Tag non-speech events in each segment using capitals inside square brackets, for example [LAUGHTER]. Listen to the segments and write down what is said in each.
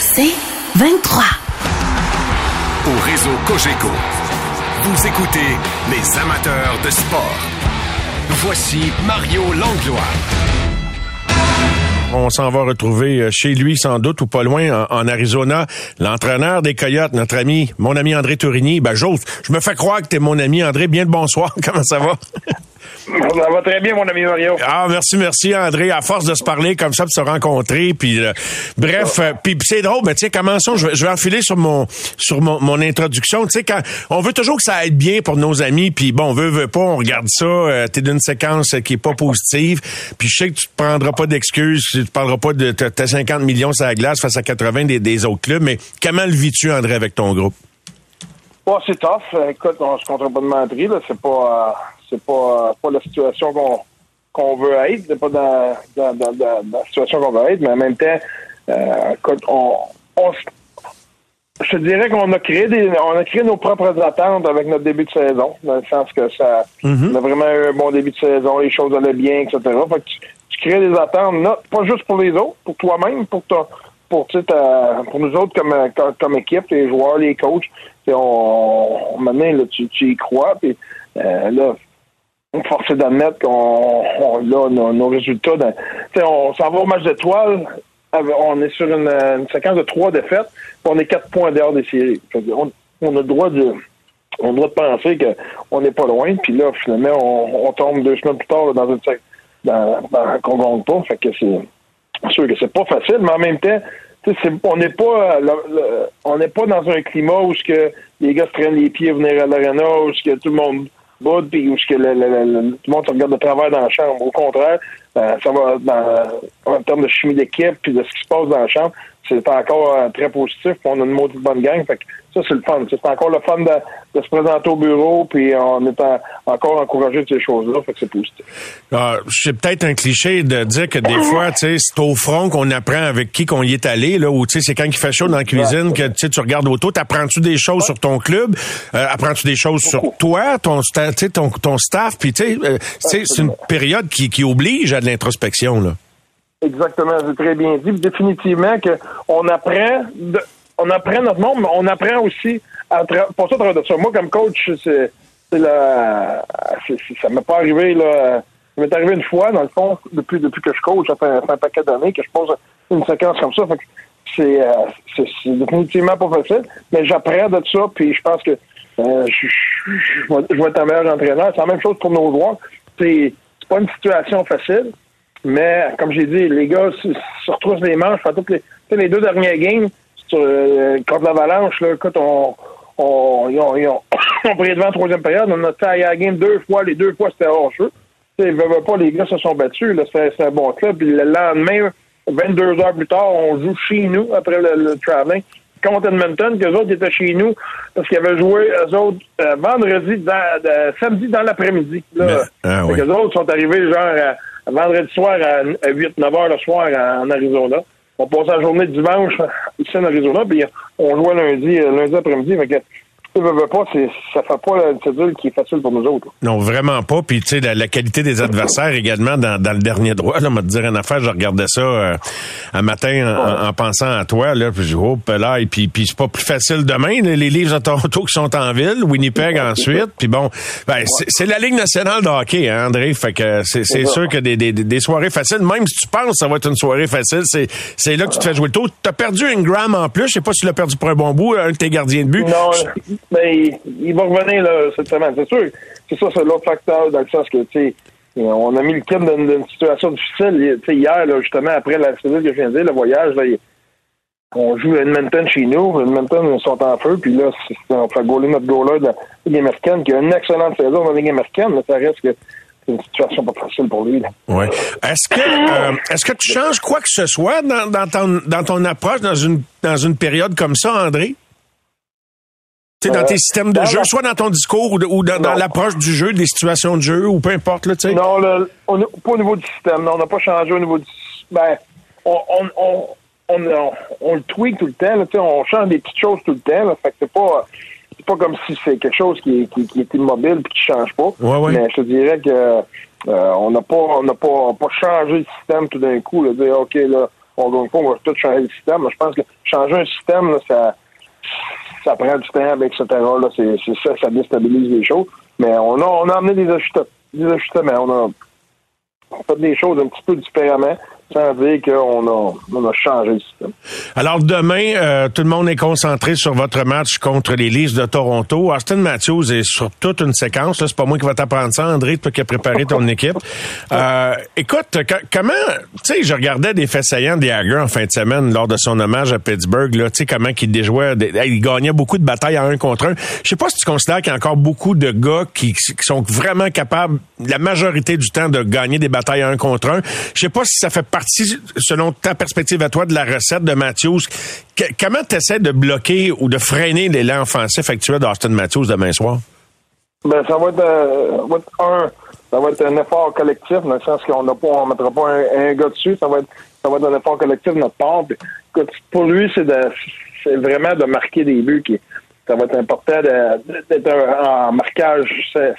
C'est 23. Au réseau Cogeco, vous écoutez les amateurs de sport. Voici Mario Langlois. On s'en va retrouver euh, chez lui, sans doute, ou pas loin, en, Arizona, l'entraîneur des Coyotes, notre ami, mon ami André Tourigny. Ben, j'ose, je me fais croire que t'es mon ami. André, bien le bonsoir. [LAUGHS] Comment ça va? Ça va très bien, mon ami Mario. Ah, merci, merci, André. À force de se parler comme ça, de se rencontrer, puis euh, bref, euh, puis c'est drôle, mais tiens, commençons. Je vais, je vais enfiler sur mon sur mon, mon introduction. Tu sais, quand on veut toujours que ça aille bien pour nos amis, puis bon, on veut, veut pas, on regarde ça. Euh, T'es d'une séquence qui est pas positive, puis je sais que tu te prendras pas d'excuses, tu te parleras pas de tes 50 millions sur la glace face à 80 des, des autres clubs, mais comment le vis-tu, André, avec ton groupe? Bon, c'est tough. Écoute, on se comptera pas de mentir, là. C'est pas c'est pas, pas la situation qu'on qu'on veut être, c'est pas dans, dans, dans, dans, la situation qu'on veut être, mais en même temps, euh, on, on, je dirais qu'on a créé des, on a créé nos propres attentes avec notre début de saison, dans le sens que ça, mm-hmm. on a vraiment eu un bon début de saison, les choses allaient bien, etc. Fait que tu, crées des attentes, non, pas juste pour les autres, pour toi-même, pour pour, ta, pour nous autres comme, comme, comme, équipe, les joueurs, les coachs. On, maintenant, là, tu, tu y crois, puis euh, là, forcé d'admettre qu'on a nos, résultats. on s'en va au match d'étoiles. On est sur une, séquence de trois défaites. on est quatre points dehors des séries. On, a le droit de on de penser qu'on n'est pas loin. Puis là, finalement, on, tombe deux semaines plus tard dans une dans, dans qu'on gagne pas. Fait que c'est sûr que c'est pas facile, mais en même temps, on n'est pas on n'est pas dans un climat où ce que les gars se traînent les pieds venir à l'arena, où ce que tout le monde puis où que le, le, tout le monde se regarde de travers dans la chambre. Au contraire, euh, ça va dans, en termes de chimie d'équipe puis de ce qui se passe dans la chambre, c'est encore euh, très positif. On a une maudite bonne gang. Fait que ça, c'est le fun. C'est encore le fun de, se présenter au bureau, puis on est encore encouragé de ces choses-là. Fait que c'est positif. Ah, c'est peut-être un cliché de dire que des fois, tu sais, c'est au front qu'on apprend avec qui qu'on y est allé, là, ou tu sais, c'est quand il fait chaud dans la cuisine que tu regardes autour. T'apprends-tu des choses sur ton club? Euh, apprends-tu des choses sur toi, ton, ton, ton staff? Puis tu sais, euh, c'est une période qui, qui oblige à de l'introspection, là. Exactement, c'est très bien dit. Définitivement qu'on apprend de, on apprend notre monde, mais on apprend aussi à pour ça, de ça. Moi, comme coach, c'est la ça m'est pas arrivé là. Ça m'est arrivé une fois, dans le fond, depuis depuis que je coach, ça fait, un paquet d'années que je pose une séquence comme ça. c'est euh, c'est définitivement pas facile, mais j'apprends de ça, puis je pense que euh, je, vais être un meilleur entraîneur. C'est la même chose pour nos joueurs. C'est pas une situation facile, mais comme j'ai dit, les gars se, retrouvent les manches. Toutes les, les deux dernières games, euh, contre l'Avalanche, là, écoute, on, on, ils ont, ils ont, [COUGHS] pris devant la troisième période. On a taillé la game deux fois. Les deux fois, c'était hors-jeu. Ils ne pas, les gars se sont battus. C'est un bon club. Puis le lendemain, 22 heures plus tard, on joue chez nous après le, le traveling contre Edmonton, qu'eux autres étaient chez nous parce qu'ils avaient joué, eux autres, euh, vendredi, dans, samedi dans l'après-midi. Là. Ah, oui. autres sont arrivés genre vendredi soir à, 8-9 heures le soir en Arizona on passe la journée dimanche ici en Arizona, puis on jouait lundi, euh, lundi après-midi. Ça ne pas, ça fait pas une cédule qui est facile pour nous autres. Non, vraiment pas. Puis, tu sais, la, qualité des adversaires également dans, le dernier droit. Là, on va te dire une affaire, je regardais ça euh, un matin en, pensant à toi. Là, puis je oh, là, et puis, puis c'est pas plus facile demain. les livres de Toronto qui sont en ville, Winnipeg ensuite. Puis bon, ben, c'est la Ligue nationale de hockey, hein, André. Fait que c'est sûr que des, des, des, soirées faciles, même si tu penses que ça va être une soirée facile, c'est là que tu te fais jouer le tour. Tu as perdu Ingram en plus. Je sais pas si tu l'as perdu pour un bon bout, un de tes gardiens de but. Non, mais il, va revenir là, cette semaine. C'est sûr. C'est ça, c'est l'autre facteur dans le sens que, tu sais, on a mis le thème dans une situation difficile. Tu sais, hier, justement, après la cellule que je viens de dire, le voyage, là, on joue à Edmonton chez nous. Edmonton, ils sont en feu. Puis là, on fait gauler notre goaler de la Ligue américaine, qui a une excellente saison dans la Ligue américaine, mais ça reste que c'est une situation pas facile pour lui. Oui. Est-ce que euh, est-ce que tu changes quoi que ce soit dans, dans, ton, dans ton approche dans une dans une période comme ça, André? Sais, dans tes systèmes de jeu, soit dans ton discours ou, dans, l'approche du jeu, des situations de jeu, ou peu importe, là, tu sais? Non, on, pas au niveau du système. Non, on n'a pas changé au niveau du... Ben, on, on, on, on, le tweak tout le temps, là, on change des petites choses tout le temps, là, fait que c'est pas... C'est pas comme si c'est quelque chose qui, qui, qui est immobile et qui change pas. Ouais, ouais. Mais je te dirais que euh, on n'a pas on n'a pas, pas changé le système tout d'un coup, là, dire OK là, fois, on va tout changer le système. Je pense que changer un système, ça, ça prend du temps, etc. Là, c'est, ça, ça déstabilise les choses. Mais on a, on a amené des ajustements. Des ajustements. On a fait des choses un petit peu différemment sans dire qu'on a, on a changé le système. Alors demain, euh, tout le monde est concentré sur votre match contre les Leafs de Toronto. Austin Matthews est sur toute une séquence. C'est pas moi qui va t'apprendre ça, André, toi qui as préparé ton équipe. [LAUGHS] Euh, écoute, comment, tu sais, je regardais des faits saillants de Jagger en fin de semaine lors de son hommage à Pittsburgh. Là, tu sais comment il déjouait, il gagnait beaucoup de batailles à un contre un. Je sais pas si tu considères qu'il y a encore beaucoup de gars qui, qui sont vraiment capables, la majorité du temps, de gagner des batailles à un contre un. Je sais pas si ça fait partie selon ta perspective à toi, de la recette de Matthews, comment tu essaies de bloquer ou de freiner l'élan offensif actuel d'Austin Matthews demain soir? Ben, ça va être, euh, un, ça va être un effort collectif, dans le sens qu'on n'a pas, on mettra pas un, gars dessus, ça va être, ça va être un effort collectif de notre part. pour lui, c'est c'est vraiment de marquer des buts qui, ça va être important d'être en marquage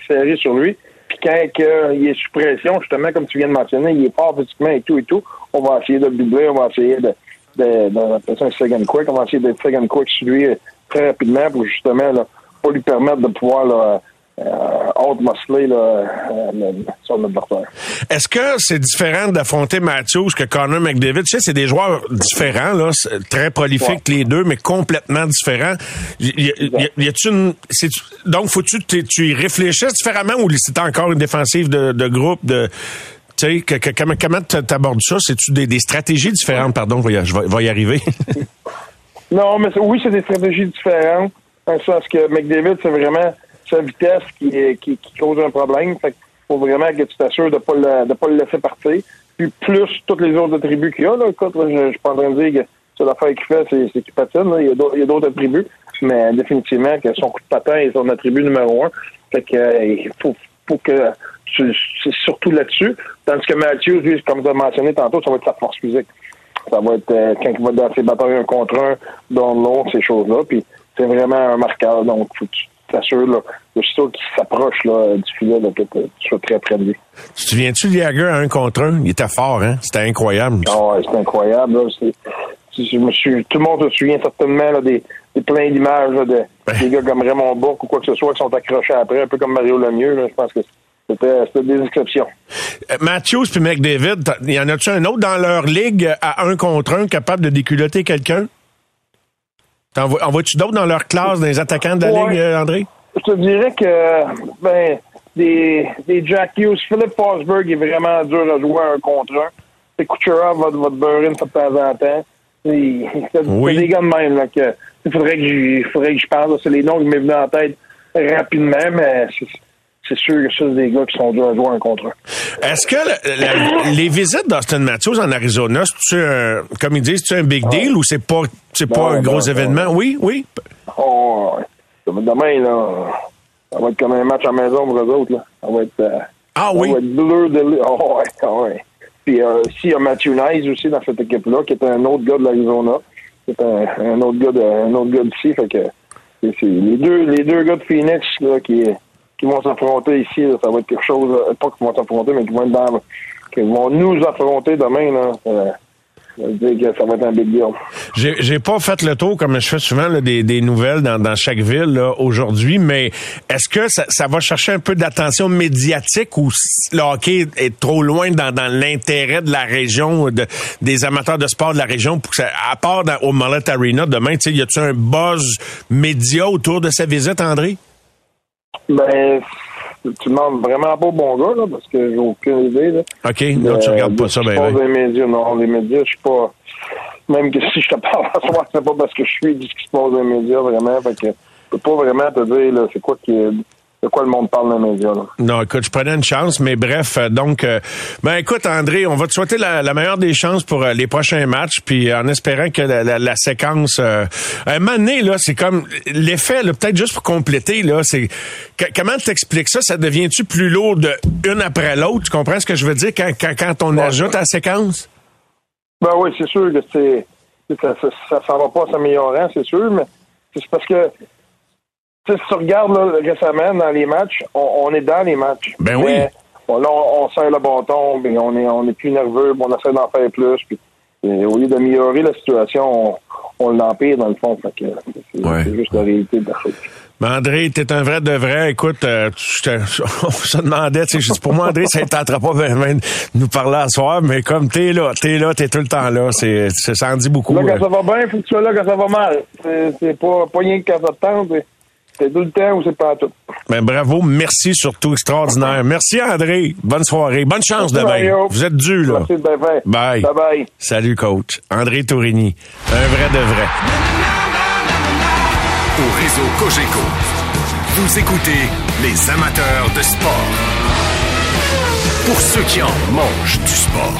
serré sur lui quand il est sous pression, justement, comme tu viens de mentionner, il est fort physiquement et tout et tout, on va essayer de le doubler, on va essayer de, de, de, un second quick, on va essayer d'être second quick sur lui euh, très rapidement pour justement là, pas lui permettre de pouvoir là, euh, muscler là, euh, sur notre porteur. Est-ce que c'est différent d'affronter Matthews que Connor McDavid? Tu sais, c'est des joueurs différents, là, très prolifiques les deux, mais complètement différents. Y, y, a, une, donc, faut-tu tu y réfléchisses différemment ou c'est encore une défensive de, de groupe de tu sais, que, comment comment t'abordes ça? C'est-tu des, des, stratégies différentes? Pardon, je vais, je vais y arriver. [LAUGHS] non, mais oui, c'est des stratégies différentes. Dans le sens que McDavid, c'est vraiment sa vitesse qui, qui, qui cause un problème. Fait faut vraiment que tu t'assures de pas le, pas le laisser partir. Puis plus toutes les autres attributs qu'il y a, là, écoute, je, je suis pas en train de dire que c'est l'affaire qu'il fait, c'est, qu'il patine. Il y a d'autres attributs. Mais définitivement que son coup de patin est son attribut numéro un. Fait que euh, il faut, que c'est surtout là-dessus. Tandis que Mathieu, lui, comme tu as mentionné tantôt, ça va être sa force physique. Ça va être euh, quand il va dans ses batailles un contre un, dans l'eau, ces choses-là. Puis c'est vraiment un marqueur. Donc, faut t'assures, là, je suis sûr qu'il s'approche là, du filet, là, que tu sois très de lui. Tu te souviens-tu de Jagger à un contre un? Il était fort, hein? C'était incroyable. Ah ouais, c'était incroyable. Là. je me suis, tout le monde se souvient certainement là, des, des plein d'images de des gars comme Raymond Bourque ou quoi que ce soit qui sont accrochés après, un peu comme Mario Lemieux. Là. Je pense que c'était des exceptions. Euh, Matthews puis McDavid, y en a-tu un autre dans leur ligue à un contre un capable de déculoter quelqu'un? En vois-tu d'autres dans leur classe, des attaquants de la Ligue, euh, André? Je te dirais que, ben, des, des Jack Hughes, Philippe Forsberg est vraiment dur à jouer un contre un. C'est Kucherov va, va te beurrer de temps en temps. C'est oui. des gars de même, là, que, il faudrait que je, faudrait que je parle. C'est les noms qui m'est venu en tête rapidement, mais c'est sûr que c'est des gars qui sont durs à jouer un contre un. Est-ce que les visites d'Austin Matthews en Arizona, c'est un, comme ils disent, c'est un big deal ou c'est pas, c'est pas un gros événement? Oui, oui. Oh, demain, là, ça va être comme un match à la maison pour eux autres, là. Ça va être, euh, ah oui? Ça va être bleu de, oh, ouais, [LAUGHS] oh, ouais. Puis, euh, s'il y a Matthew Nice aussi dans cette équipe-là, qui est un autre gars de l'Arizona, qui est un, un, autre gars de, un autre gars d'ici, fait que, c'est, les deux, les deux gars de Phoenix, là, qui, qui vont s'affronter ici, ça va être quelque chose, euh, pas qu'ils vont s'affronter, mais qui vont être dans, qui vont nous affronter demain. Euh, ça va être un big. J'ai, pas fait le tour, comme je fais souvent, des, nouvelles dans, chaque ville aujourd'hui, mais est-ce que ça, va chercher un peu d'attention médiatique ou le hockey est trop loin dans, l'intérêt de la région, de, des amateurs de sport de la région, pour que à part dans, au Mullet Arena demain, y a-tu un buzz média autour de sa visite, André? Ben, tu demandes vraiment pas au bon gars, là, parce que j'ai aucune idée. Là. OK, non, tu regardes pas ça, ben, ben. les médias, non, les médias, je suis pas. Même que [LAUGHS] si je te parle en ce c'est pas parce que je suis du ce qui se passe dans les médias, vraiment. Fait que je peux pas vraiment te dire, là, c'est quoi qui est de quoi le monde parle dans les médias. Là? Non, écoute, je prenais une chance, mais bref, euh, donc, euh, ben écoute, André, on va te souhaiter la, meilleure des chances pour euh, les prochains matchs, puis en espérant que la, séquence, euh, un moment donné, là, c'est comme l'effet, peut-être juste pour compléter, là, c'est comment t'expliques ça? Ça devient-tu plus lourd de une après l'autre? Tu comprends ce que je veux dire quand quand, quand on ajoute la séquence? Ben oui, c'est sûr que c'est ça, ça, ça, ça va pas s'améliorer, c'est sûr, mais c'est parce que si tu regardes récemment dans les matchs, on, est dans les matchs. Ben oui. là, on, on, serre le bâton, puis on est, on est plus nerveux, puis on essaie d'en faire plus. Puis au lieu d'améliorer la situation, on, l'empire dans le fond. c'est juste la réalité de la chose. Mais André, t'es un vrai de vrai. Écoute, euh, [LAUGHS] on se demandait, tu sais, pour moi, André, ça ne pas de nous parler à soir, mais comme t'es là, t'es là, t'es tout le temps là, c'est, ça en dit beaucoup. Là, quand ça va bien, faut que tu sois là quand ça va mal. C'est, pas, pas rien que quand ça te tente. C'est tout le temps ou c'est pas tout? Ben, bravo, merci surtout, extraordinaire. [LAUGHS] Merci André, bonne soirée, bonne chance demain. Vous êtes dû là. Merci de bye. Bye bye. Salut coach. André Tourini, un vrai de vrai. Au réseau Cogeco, vous écoutez les amateurs de sport. Pour ceux qui en mangent du sport.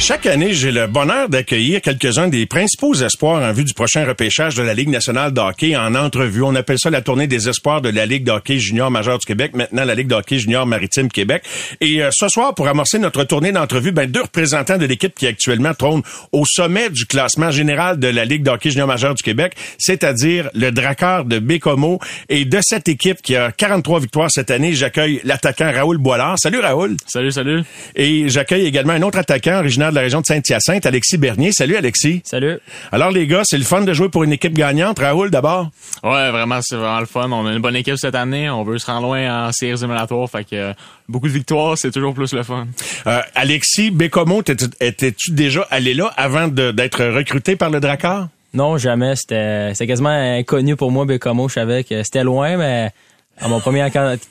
Chaque année, j'ai le bonheur d'accueillir quelques-uns des principaux espoirs en vue du prochain repêchage de la Ligue nationale de hockey en entrevue. On appelle ça la tournée des espoirs de la Ligue de hockey junior majeur du Québec, maintenant la Ligue de hockey junior maritime Québec. Et euh, ce soir, pour amorcer notre tournée d'entrevue, ben, deux représentants de l'équipe qui actuellement trône au sommet du classement général de la Ligue de hockey junior majeur du Québec, c'est-à-dire le Drakkar de Bécomo. Et de cette équipe qui a 43 victoires cette année, j'accueille l'attaquant Raoul Boilard. Salut Raoul. Salut, salut. Et j'accueille également un autre attaquant originaire de la région de Saint-Hyacinthe, Alexis Bernier. Salut, Alexis. Salut. Alors, les gars, c'est le fun de jouer pour une équipe gagnante. Raoul, d'abord. Ouais, vraiment, c'est vraiment le fun. On a une bonne équipe cette année. On veut se rendre loin en séries éliminatoires. Fait que euh, beaucoup de victoires, c'est toujours plus le fun. Euh, Alexis Bécomo, étais-tu déjà allé là avant d'être recruté par le Drakkar? Non, jamais. C'était quasiment inconnu pour moi, Bécomo. Je savais que c'était loin, mais à mon premier,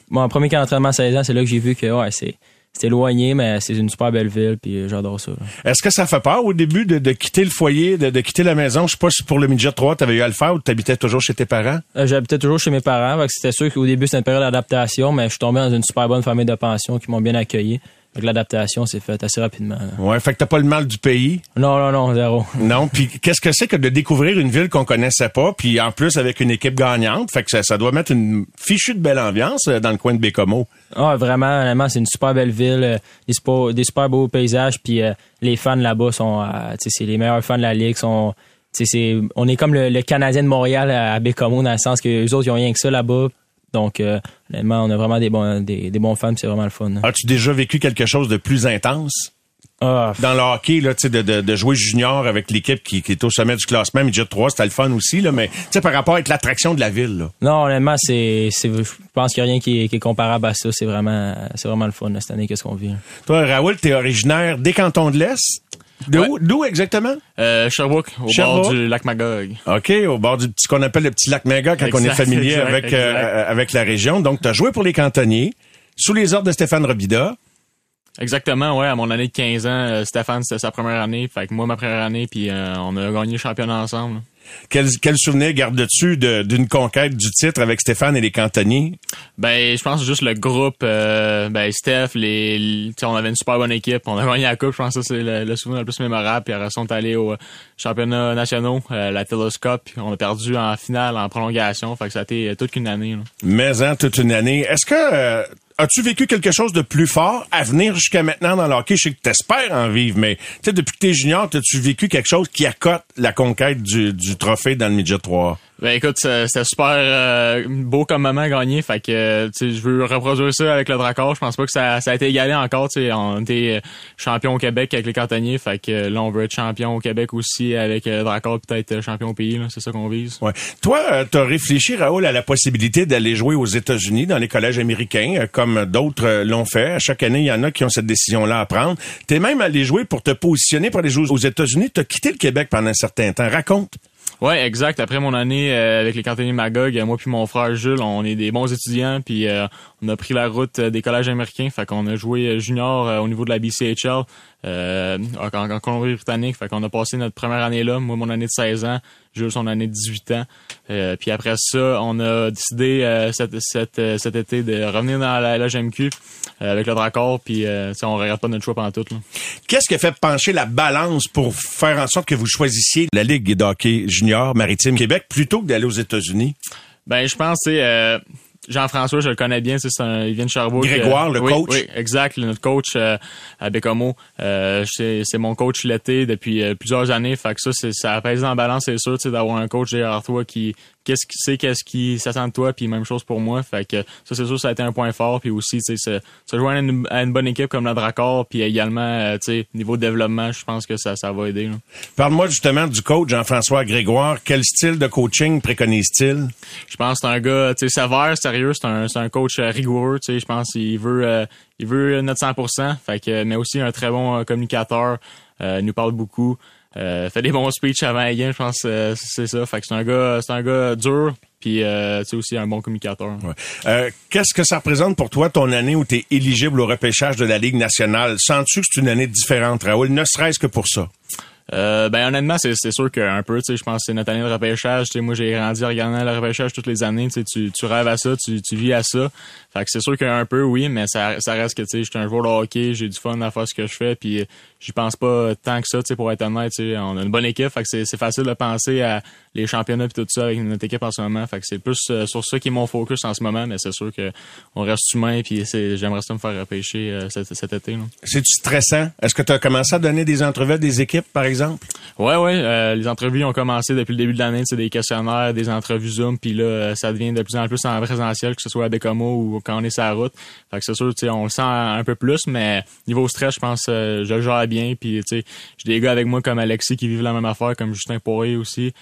mon premier camp d'entraînement à 16 ans, c'est là que j'ai vu que ouais, c'est c'est éloigné, mais c'est une super belle ville, puis euh, j'adore ça. Est-ce que ça fait peur au début de, quitter le foyer, de, quitter la maison? Je sais pas si pour le midget 3, tu avais eu à le faire ou tu habitais toujours chez tes parents? Euh, j'habitais toujours chez mes parents, c'était sûr qu'au début, c'était une période d'adaptation, mais je suis tombé dans une super bonne famille de pension qui m'ont bien accueilli l'adaptation s'est faite assez rapidement. Ouais, fait que t'as pas le mal du pays? Non, non, non, zéro. Non, puis qu'est-ce que c'est que de découvrir une ville qu'on connaissait pas, puis en plus avec une équipe gagnante, fait que ça, doit mettre une fichue de belle ambiance euh, dans le coin de Bécomo. Ah, vraiment, vraiment, c'est une super belle ville, euh, des, des super beaux paysages, puis euh, les fans là-bas sont, c'est les meilleurs fans de la ligue, sont on est comme le, Canadien de Montréal à Bécomo dans le sens que les autres ils ont rien que ça là-bas donc, euh, honnêtement, on a vraiment des bons, des, bons fans, c'est vraiment le fun. As-tu déjà vécu quelque chose de plus intense? Ah. Dans le hockey, là, de, de, de jouer junior avec l'équipe qui, qui, est au sommet du classement, Midget 3, c'était le fun aussi, là, mais par rapport avec l'attraction de la ville. Là. Non, honnêtement, c'est, je pense qu'il n'y a rien qui est, qui est, comparable à ça. C'est vraiment, c'est vraiment le fun cette année, qu'est-ce qu'on vit. Toi, Raoul, tu es originaire des cantons de l'Est? D'où exactement? Euh, Sherbrooke, au bord du lac Magog. OK, au bord du petit qu'on appelle le petit lac Magog quand on est familier avec euh, avec la région. Donc, tu as joué pour les cantonniers sous les ordres de Stéphane Robida. Exactement, ouais. À mon année de 15 ans, euh, Stéphane, c'était sa première année. Fait que moi, ma première année, puis euh, on a gagné le championnat ensemble. Quel, quel souvenir gardes-tu d'une conquête du titre avec Stéphane et les cantonniers? Ben, je pense juste le groupe, euh, ben, Steph, les, on avait une super bonne équipe. On a gagné la coupe, je pense que c'est le, souvenir le plus mémorable. Puis après ça, on est allé au championnat national, euh, la télescope. On a perdu en finale, en prolongation. Fait que ça a été toute une année. Mais, hein, toute une année. Est-ce que, euh, As-tu vécu quelque chose de plus fort à venir jusqu'à maintenant dans le hockey? Je sais que t'espères en vivre, mais depuis que t'es junior, as-tu vécu quelque chose qui accote la conquête du, du trophée dans le midget 3? Ben écoute, c'était super euh, beau comme moment gagné. Fait que je veux reproduire ça avec le Dracor. Je pense pas que ça, ça a été égalé encore. Tu sais, on était champion au Québec avec les cantonniers. Fait que là, on veut être champion au Québec aussi avec le Dracor, peut-être champion au pays. C'est ça qu'on vise. Ouais. Toi, euh, t'as réfléchi, Raoul, à la possibilité d'aller jouer aux États-Unis dans les collèges américains, euh, comme d'autres euh, l'ont fait. À chaque année, il y en a qui ont cette décision-là à prendre. T'es même allé jouer pour te positionner pour aller jouer aux États-Unis. T'as quitté le Québec pendant un certain temps. Raconte. Ouais, exact. Après mon année euh, avec les cantonniers Magog, euh, moi puis mon frère Jules, on est des bons étudiants, puis euh, on a pris la route des collèges américains. Fait qu'on a joué junior au niveau de la BCHL en, Colombie-Britannique. Fait qu'on a passé notre première année là, moi mon année de 16 ans, Son année de 18 ans. puis après ça, on a décidé cet, cet, été de revenir dans la LGMQ avec le Dracor, puis on regarde pas notre choix pendant tout. Qu'est-ce qui a fait pencher la balance pour faire en sorte que vous choisissiez la Ligue de hockey junior maritime Québec plutôt que d'aller aux États-Unis? Ben, je pense, c'est euh, Jean-François, je le connais bien, c'est il vient de Sherbrooke. Grégoire, le coach. Oui, exact, notre coach euh, à Bécomo. Euh, c'est mon coach l'été depuis plusieurs années. Fait que ça, ça pèse en balance, c'est sûr, d'avoir un coach derrière toi qui, qu'est-ce qui sait qu'est-ce qui s'attend de toi puis même chose pour moi. Fait que ça c'est sûr ça a été un point fort puis aussi tu sais se, joindre à une, bonne équipe comme la Dracor puis également euh, tu sais niveau développement je pense que ça ça va aider parle-moi justement du coach Jean-François Grégoire. Quel style de coaching préconise-t-il? Je pense que c'est un gars tu sais sévère sérieux c'est un c'est un coach euh, rigoureux tu sais. Je pense qu'il veut euh, il veut notre 100% fait que mais aussi un très bon communicateur il nous parle beaucoup euh, fait des bons speeches avant la game, je pense euh, c'est ça. Fait que c'est un gars, c'est un gars dur, puis euh, c'est aussi un bon communicateur. Euh, qu'est-ce que ça représente pour toi ton année où tu es éligible au repêchage de la Ligue nationale? Sens-tu que c'est une année différente, Raoul, ne serait-ce que pour ça? Euh, ben honnêtement, c'est, sûr qu'un peu, tu sais, je pense que c'est notre année de repêchage. Tu sais, moi, j'ai grandi en regardant le repêchage toutes les années. Tu, sais, tu, tu rêves à ça, tu, tu vis à ça. Fait que c'est sûr qu'un peu, oui, mais ça, ça reste que tu sais, j'étais un joueur de hockey, j'ai du fun à faire ce que je fais, puis j'y pense pas tant que ça, tu sais, pour être honnête. Tu sais, on a une bonne équipe, fait que c'est, c'est facile de penser à les championnats et tout ça avec notre équipe en ce moment. Fait que c'est plus euh, sur ça qui est mon focus en ce moment, mais c'est sûr que on reste humain, puis c'est, j'aimerais ça me faire repêcher euh, cet, cet, été. Là. C'est-tu stressant? Est-ce que tu as commencé à donner des entrevues à des équipes, par exemple? Ouais, ouais. Euh, les entrevues ont commencé depuis le début de l'année. C'est des questionnaires, des entrevues Zoom, puis là, euh, ça devient de plus en plus en présentiel, que ce soit à Bécomo ou quand on est sur la route. Fait que c'est sûr, on le sent un peu plus, mais niveau stress, je pense euh, je le gère bien. Puis j'ai des gars avec moi comme Alexis qui vivent la même affaire, comme Justin Poirier aussi.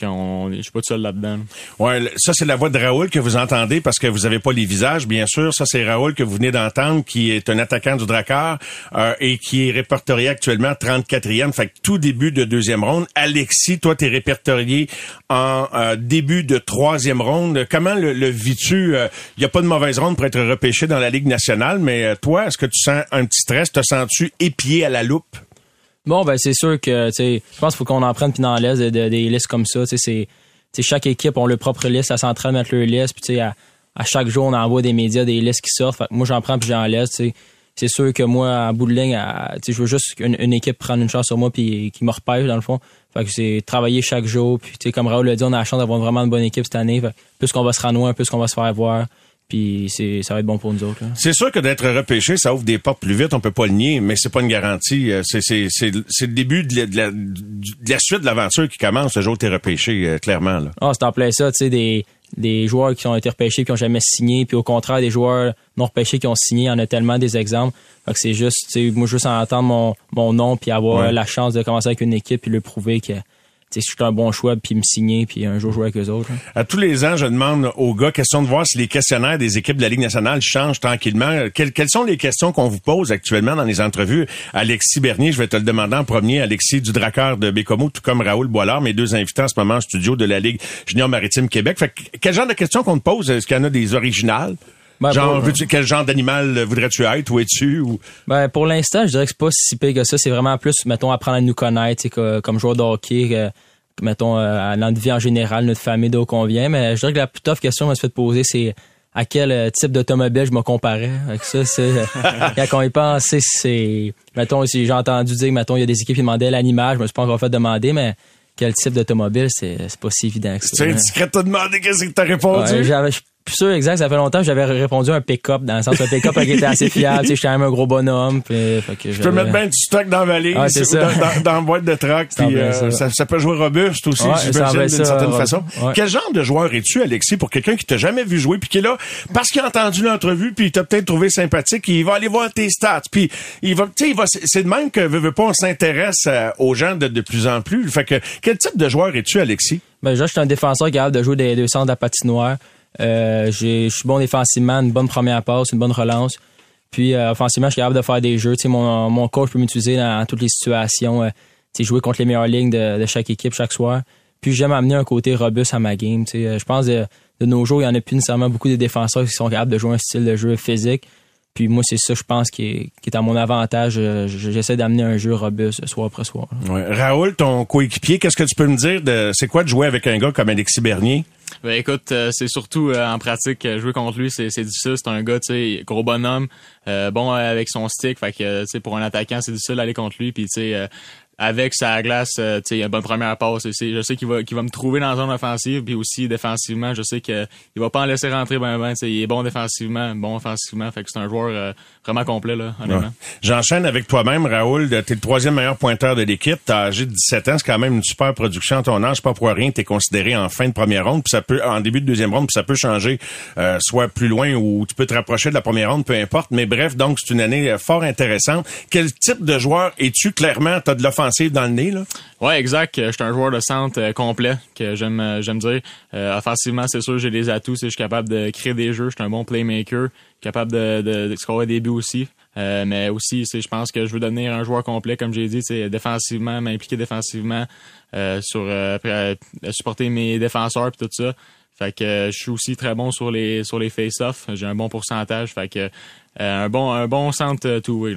Je suis pas tout seul là-dedans. Ouais, ça c'est la voix de Raoul que vous entendez parce que vous avez pas les visages, bien sûr. Ça c'est Raoul que vous venez d'entendre, qui est un attaquant du Drakkar euh, et qui est répertorié actuellement 34e, fait tout début de deuxième ronde. Alexis, toi t'es répertorié en euh, début de troisième ronde. Comment le, le vis-tu Il euh, y a pas de mauvaise ronde pour être repêché dans la Ligue nationale, mais toi, est-ce que tu sens un petit stress? Te sens-tu épié à la loupe? Bon, ben c'est sûr que, tu sais, je pense qu'il faut qu'on en prenne puis dans l'aise de, des listes comme ça. Sais, chaque équipe a leur propre liste, à centrale mettre leur liste, puis tu sais, à, chaque jour on envoie des médias des listes qui sortent. moi j'en prends puis j'en laisse. Tu sais, c'est sûr que moi, à bout de ligne, tu sais, je veux juste qu'une équipe prenne une chance sur moi puis qui me repêche dans le fond. Fait que c'est travailler chaque jour. Puis tu sais, comme Raoul l'a dit, on a la chance d'avoir vraiment une bonne équipe cette année. plus qu'on va se loin, plus qu'on va se faire voir. Puis c'est ça va être bon pour nous autres. C'est sûr que d'être repêché, ça ouvre des portes plus vite, on peut pas le nier, mais c'est pas une garantie. Euh, c'est c'est c'est le début de la, de la, de la suite de l'aventure qui commence le jour où t'es repêché, euh, clairement. Là. Ah, c'est en plein ça, tu sais, des des joueurs qui ont été repêchés qui ont jamais signé, puis au contraire des joueurs non repêchés qui ont signé, il y en a tellement des exemples. Fait que c'est juste, tu sais, moi juste en entendre mon mon nom puis avoir la chance de commencer avec une équipe puis le prouver que si je suis un bon choix, puis me signer, puis un jour jouer avec eux autres. Hein. À tous les ans, je demande aux gars, question de voir si les questionnaires des équipes de la Ligue nationale changent tranquillement. Quelles, sont les questions qu'on vous pose actuellement dans les entrevues? Alexis Bernier, je vais te le demander en premier. Alexis du Drakkar de Bécomo, tout comme Raoul Boilard, mes deux invités en ce moment en studio de la Ligue junior maritime Québec. Fait quel genre de questions qu'on te pose? Est-ce qu'il y en a des originales? Ben, genre, quel genre d'animal voudrais-tu être? Où es-tu? Ou... Ben, pour l'instant, je dirais que c'est pas si pire que ça. C'est vraiment plus, mettons, apprendre à nous connaître, comme joueur de hockey, mettons, euh, à notre vie en général, notre famille, d'où qu'on vient. Mais je dirais que la plus tough question que je me suis fait poser, c'est à quel euh, type d'automobile je me comparais. Avec ça, c'est, [LAUGHS] quand on y pense, c'est, mettons, si j'ai entendu dire, mettons, il y a des équipes qui demandaient l'animal, je me suis pas encore fait demander, mais quel type d'automobile, c'est, c'est pas si évident que ça. C'est indiscret de demander qu'est-ce que t'as répondu? Ouais, plus sûr exact, ça fait longtemps que j'avais répondu un pick-up, dans le sens un pick-up qui était assez fiable. tu sais, j'étais même un gros bonhomme. Puis, fait que je peux mettre bien du stock dans la valise, dans, dans, la boîte de puis euh, ça. Ça, peut jouer robuste aussi, ouais, j'imagine, d'une certaine façon. Quel genre de joueur es-tu, Alexis, pour quelqu'un qui t'a jamais vu jouer, puis qui est là, parce qu'il a entendu l'entrevue, puis il t'a peut-être trouvé sympathique, il va aller voir tes stats, puis il va, tu sais, il va, c'est de même que veut, veut pas, on s'intéresse euh, aux gens de, de plus en plus. Fait que, quel type de joueur es-tu, Alexis? Ben, déjà, je suis un défenseur capable de jouer des deux centres de la patinoire. Euh, je suis bon défensivement, une bonne première passe, une bonne relance. Puis euh, offensivement, je suis capable de faire des jeux. mon, mon coach peut m'utiliser dans, toutes les situations. Euh, jouer contre les meilleures lignes de, chaque équipe chaque soir. Puis j'aime amener un côté robuste à ma game. je pense de, de nos jours, il n'y en a plus nécessairement beaucoup de défenseurs qui sont capables de jouer un style de jeu physique. Puis moi, c'est ça, je pense, qui est, qui est à mon avantage. J'essaie d'amener un jeu robuste soir après soir. Raoul, ton coéquipier, qu'est-ce que tu peux me dire de c'est quoi de jouer avec un gars comme Alexis Bernier? Ben écoute, euh, c'est surtout euh, en pratique euh, jouer contre lui, c'est difficile. C'est un gars, tu sais, gros bonhomme, bon avec son stick. Fait que tu sais, pour un attaquant, c'est difficile d'aller contre lui. Puis tu sais, avec sa glace, euh, tu sais, une bonne première passe. Je sais qu'il va, qu'il va me trouver dans la zone offensive, puis aussi défensivement, je sais qu'il va pas en laisser rentrer ben ben. Il est bon défensivement, bon offensivement. Fait que c'est un joueur euh, vraiment complet, là, honnêtement. J'enchaîne avec toi-même, Raoul. T'es le troisième meilleur pointeur de l'équipe. T'as âgé de 17 ans. C'est quand même une super production à ton âge. Pas pour rien. T'es considéré en fin de première ronde, puis ça peut, en début de deuxième ronde, puis ça peut changer, euh, soit plus loin ou tu peux te rapprocher de la première ronde, peu importe. Mais bref, donc c'est une année euh, fort intéressante. Quel type de joueur es-tu? Clairement? T'as de l'offensive là? Ouais, exact. Je suis un joueur de centre complet que j'aime, j'aime dire. offensivement, c'est sûr, j'ai des atouts. Je suis capable de créer des jeux. Je suis un bon playmaker, capable de, de, de scorer des buts aussi. Euh, mais aussi, je pense que je veux devenir un joueur complet, comme j'ai dit, défensivement, m'impliquer défensivement, euh, sur euh, supporter mes défenseurs et tout ça. Fait que je suis aussi très bon sur les sur les face-off. J'ai un bon pourcentage. Fait que euh, un bon un bon centre euh, two-way.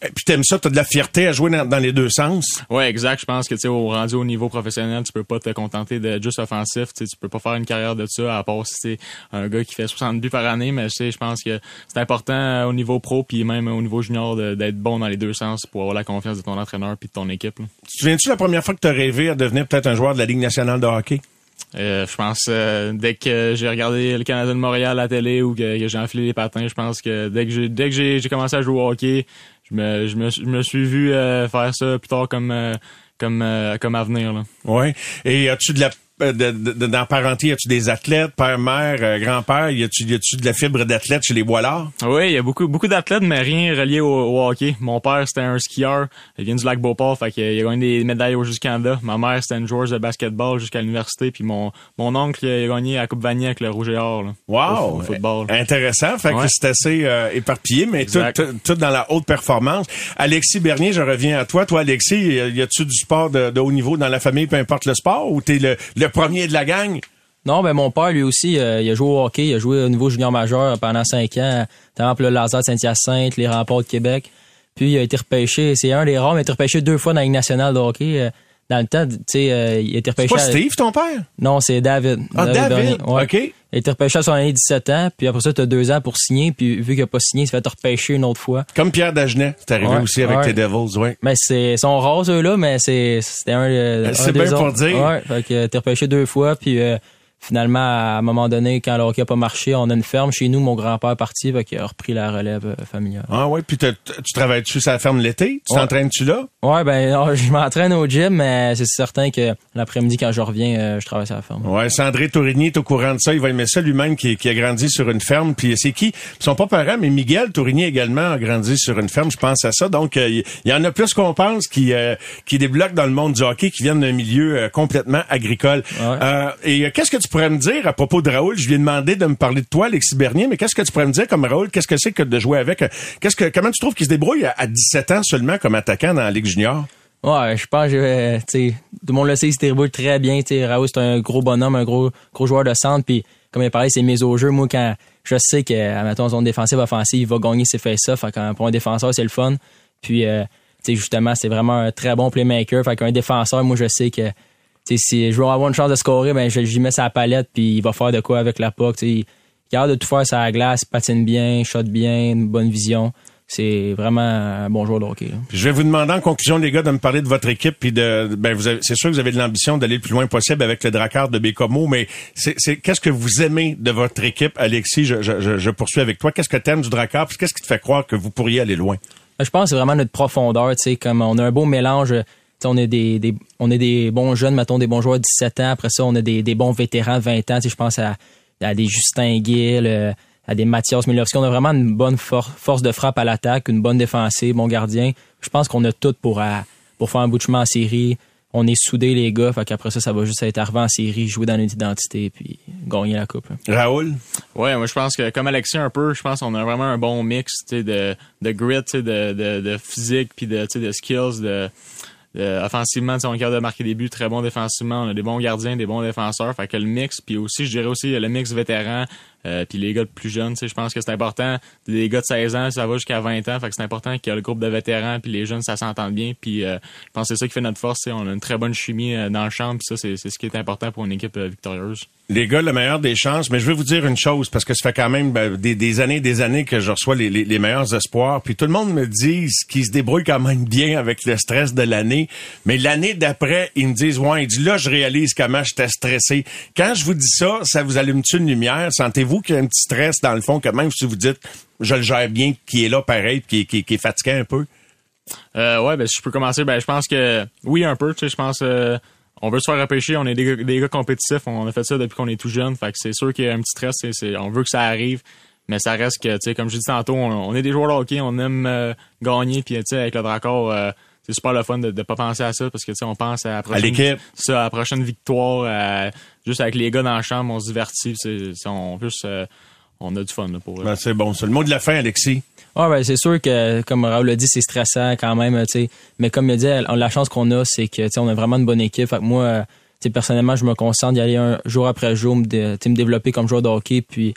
Puis t'aimes ça, t'as de la fierté à jouer dans, les deux sens? Ouais, exact. Je pense que tu sais, au rendu au niveau professionnel, tu peux pas te contenter de juste offensif. Tu peux pas faire une carrière de ça, à part si c'est un gars qui fait 60 buts par année. Mais je pense que c'est important euh, au niveau pro puis même au niveau junior d'être bon dans les deux sens pour avoir la confiance de ton entraîneur puis de ton équipe. Tu te souviens-tu la première fois que tu as rêvé à devenir peut-être un joueur de la Ligue nationale de hockey? Euh, je pense euh, dès que j'ai regardé le Canada de Montréal à la télé ou que, j'ai enfilé les patins, je pense que dès que j'ai dès que j'ai commencé à jouer au hockey, je me je me, je me suis vu euh, faire ça plus tard comme comme comme avenir là. Ouais. Et as-tu de la euh, de, de, dans parenté, y a-tu des athlètes, père, mère, euh, grand-père, y a-tu, y a-tu de la fibre d'athlète chez les Boilards? Oui, il y a beaucoup, beaucoup d'athlètes, mais rien relié au, hockey. Mon père, c'était un skieur. Il vient du lac Beauport, fait qu'il a gagné des médailles au Jeux Canada. Ma mère, c'était une joueuse de basketball jusqu'à l'université, puis mon, mon oncle, il a gagné à Coupe Vanier avec le Rouge et Or, là, Wow! Au, football. Intéressant. Fait que c'est assez euh, éparpillé, mais tout, tout, dans la haute performance. Alexis Bernier, je reviens à toi. Toi, Alexis, y a-tu du sport de, haut niveau dans la famille, peu importe le sport, ou t'es le, le premier de la gang? Non, ben mon père, lui aussi, euh, il a joué au hockey, il a joué au niveau junior majeur pendant cinq ans, par exemple le Lazare Saint-Hyacinthe, les Remparts de Québec. Puis il a été repêché, c'est un des rares, mais il a été repêché deux fois dans la Ligue nationale de hockey. Euh, dans le temps, tu sais, euh, il été repêché. C'est pas Steve, ton père? Non, c'est David. Ah, David? OK. Il été repêché à son année 17 ans, puis après ça, tu as deux ans pour signer, puis vu qu'il n'a pas signé, il s'est fait repêcher une autre fois. Comme Pierre Dagenet, c'est arrivé aussi avec tes Devils, oui. Mais c'est, sont rares, eux-là, mais c'est, c'était un, C'est bien pour dire. Ouais, fait que t'es repêché deux fois, puis finalement, à un moment donné, quand le hockey n'a pas marché, on a une ferme chez nous. Mon grand-père est parti, qui a repris la relève euh, familiale. Ah oui, puis tu travailles-tu sur la ferme l'été? Tu t'entraînes-tu là? Ouais, ben [LAUGHS] je m'entraîne au gym, mais c'est certain que l'après-midi, quand je reviens, euh, je travaille sur la ferme. Ouais, Sandré Tourigny est au courant de ça. Il va aimer ça lui-même, qui, a grandi sur une ferme. Puis c'est qui? Ils sont pas parents, mais Miguel Tourigny également a grandi sur une ferme. Je pense à ça. Donc, euh, il y, en a plus qu'on pense qui, qui débloquent dans le monde du hockey, qui viennent d'un milieu complètement agricole. et qu'est-ce que tu pourrais me dire à propos de Raoul? Je lui ai demandé de me parler de toi, Alexis Bernier, mais qu'est-ce que tu pourrais me dire comme Raoul? Qu'est-ce que c'est que de jouer avec? Qu'est-ce que, comment tu trouves qu'il se débrouille à, 17 ans seulement comme attaquant dans la Ligue junior? Ouais, je pense que, sais, tout le monde le sait, il se débrouille très bien. Tu Raoul, c'est un gros bonhomme, un gros, gros joueur de centre. Puis, comme il a parlé, c'est mes au jeu. Moi, quand je sais que, mettons, zone défensive, offensive, il va gagner ses face-off. Pour un défenseur, c'est le fun. Puis, euh, justement, c'est vraiment un très bon playmaker. Fait qu'un défenseur, moi, je sais que si je veux avoir une chance de scorer, ben j'y mets sa palette puis il va faire de quoi avec la puck. Il garde de tout faire sur la glace, patine bien, shot bien, une bonne vision. C'est vraiment un bon joueur de hockey. Je vais vous demander en conclusion, les gars, de me parler de votre équipe puis de ben vous c'est sûr que vous avez de l'ambition d'aller le plus loin possible avec le Drakkar de Bécomo, mais c'est, qu'est-ce que vous aimez de votre équipe, Alexis? Je, je, je poursuis avec toi. Qu'est-ce que tu aimes du Drakkar? Qu'est-ce qui te fait croire que vous pourriez aller loin? Ben, je pense que c'est vraiment notre profondeur, tu sais, comme on a un beau mélange on est des, on est des bons jeunes, mettons des bons joueurs de 17 ans. Après ça, on a des, bons vétérans de 20 ans. Je pense à, à des Justin Gill, euh, à des Mathias Milowski. On a vraiment une bonne force de frappe à l'attaque, une bonne défensive, bon gardien. Je pense qu'on a tout pour, euh, pour faire un bout de chemin en série. On est soudés, les gars. Fait qu'après ça, ça va juste être arrivé en série, jouer dans notre identité, puis gagner la coupe. Raoul? Ouais, moi, je pense que, comme Alexis un peu, je pense qu'on a vraiment un bon mix, de, de grit, de, de, de physique, puis de, de skills, de, euh, offensivement, on est capable de marquer des buts, très bon défensivement. On a des bons gardiens, des bons défenseurs. Fait que le mix, puis aussi, je dirais aussi le mix vétéran, Euh, puis les gars plus jeunes, je pense que c'est important. Les gars de 16 ans, ça va jusqu'à 20 ans. Fait que c'est important qu'il y ait le groupe de vétérans puis les jeunes, ça s'entende bien. Puis euh, je pense que c'est ça qui fait notre force. On a une très bonne chimie euh, dans le champ. Puis ça, c'est ce qui est important pour une équipe victorieuse. Les gars, le meilleur des chances, mais je vais vous dire une chose, parce que ça fait quand même ben, des, des, années des années que je reçois les, les, meilleurs espoirs, puis tout le monde me dit qu'ils se débrouillent quand même bien avec le stress de l'année, mais l'année d'après, ils me disent, ouais, il dit, là, je réalise comment j'étais stressé. Quand je vous dis ça, ça vous allume-tu une lumière? Sentez-vous qu'il y a un petit stress dans le fond, que même si vous dites, je le gère bien, qui est là pareil, qui, qui, qui est fatigué un peu? Euh, ouais, ben, si je peux commencer, ben, je pense que, oui, un peu, tu sais, je pense, euh, on veut se faire repêcher, on est des gars, des gars compétitifs, on a fait ça depuis qu'on est tout jeune, fait que c'est sûr qu'il y a un petit stress, c'est, on veut que ça arrive, mais ça reste que, tu sais, comme je dis tantôt, on, est des joueurs de hockey, on aime euh, gagner, puis tu sais, avec le Dracor, euh, c'est super le fun de ne pas penser à ça parce que tu sais on pense à la prochaine, ça, à la prochaine victoire, juste avec les gars dans la chambre, on se divertit, c'est, on plus euh, on a du fun là, pour. Ben, c'est bon, c'est le mot de la fin, Alexis. Ah ben c'est sûr que comme Raoul l'a dit, c'est stressant quand même, tu sais. Mais comme il a dit, la chance qu'on a, c'est que on a vraiment une bonne équipe. Fait que moi, personnellement, je me concentre d'y aller un jour après jour, me, me développer comme joueur de hockey, puis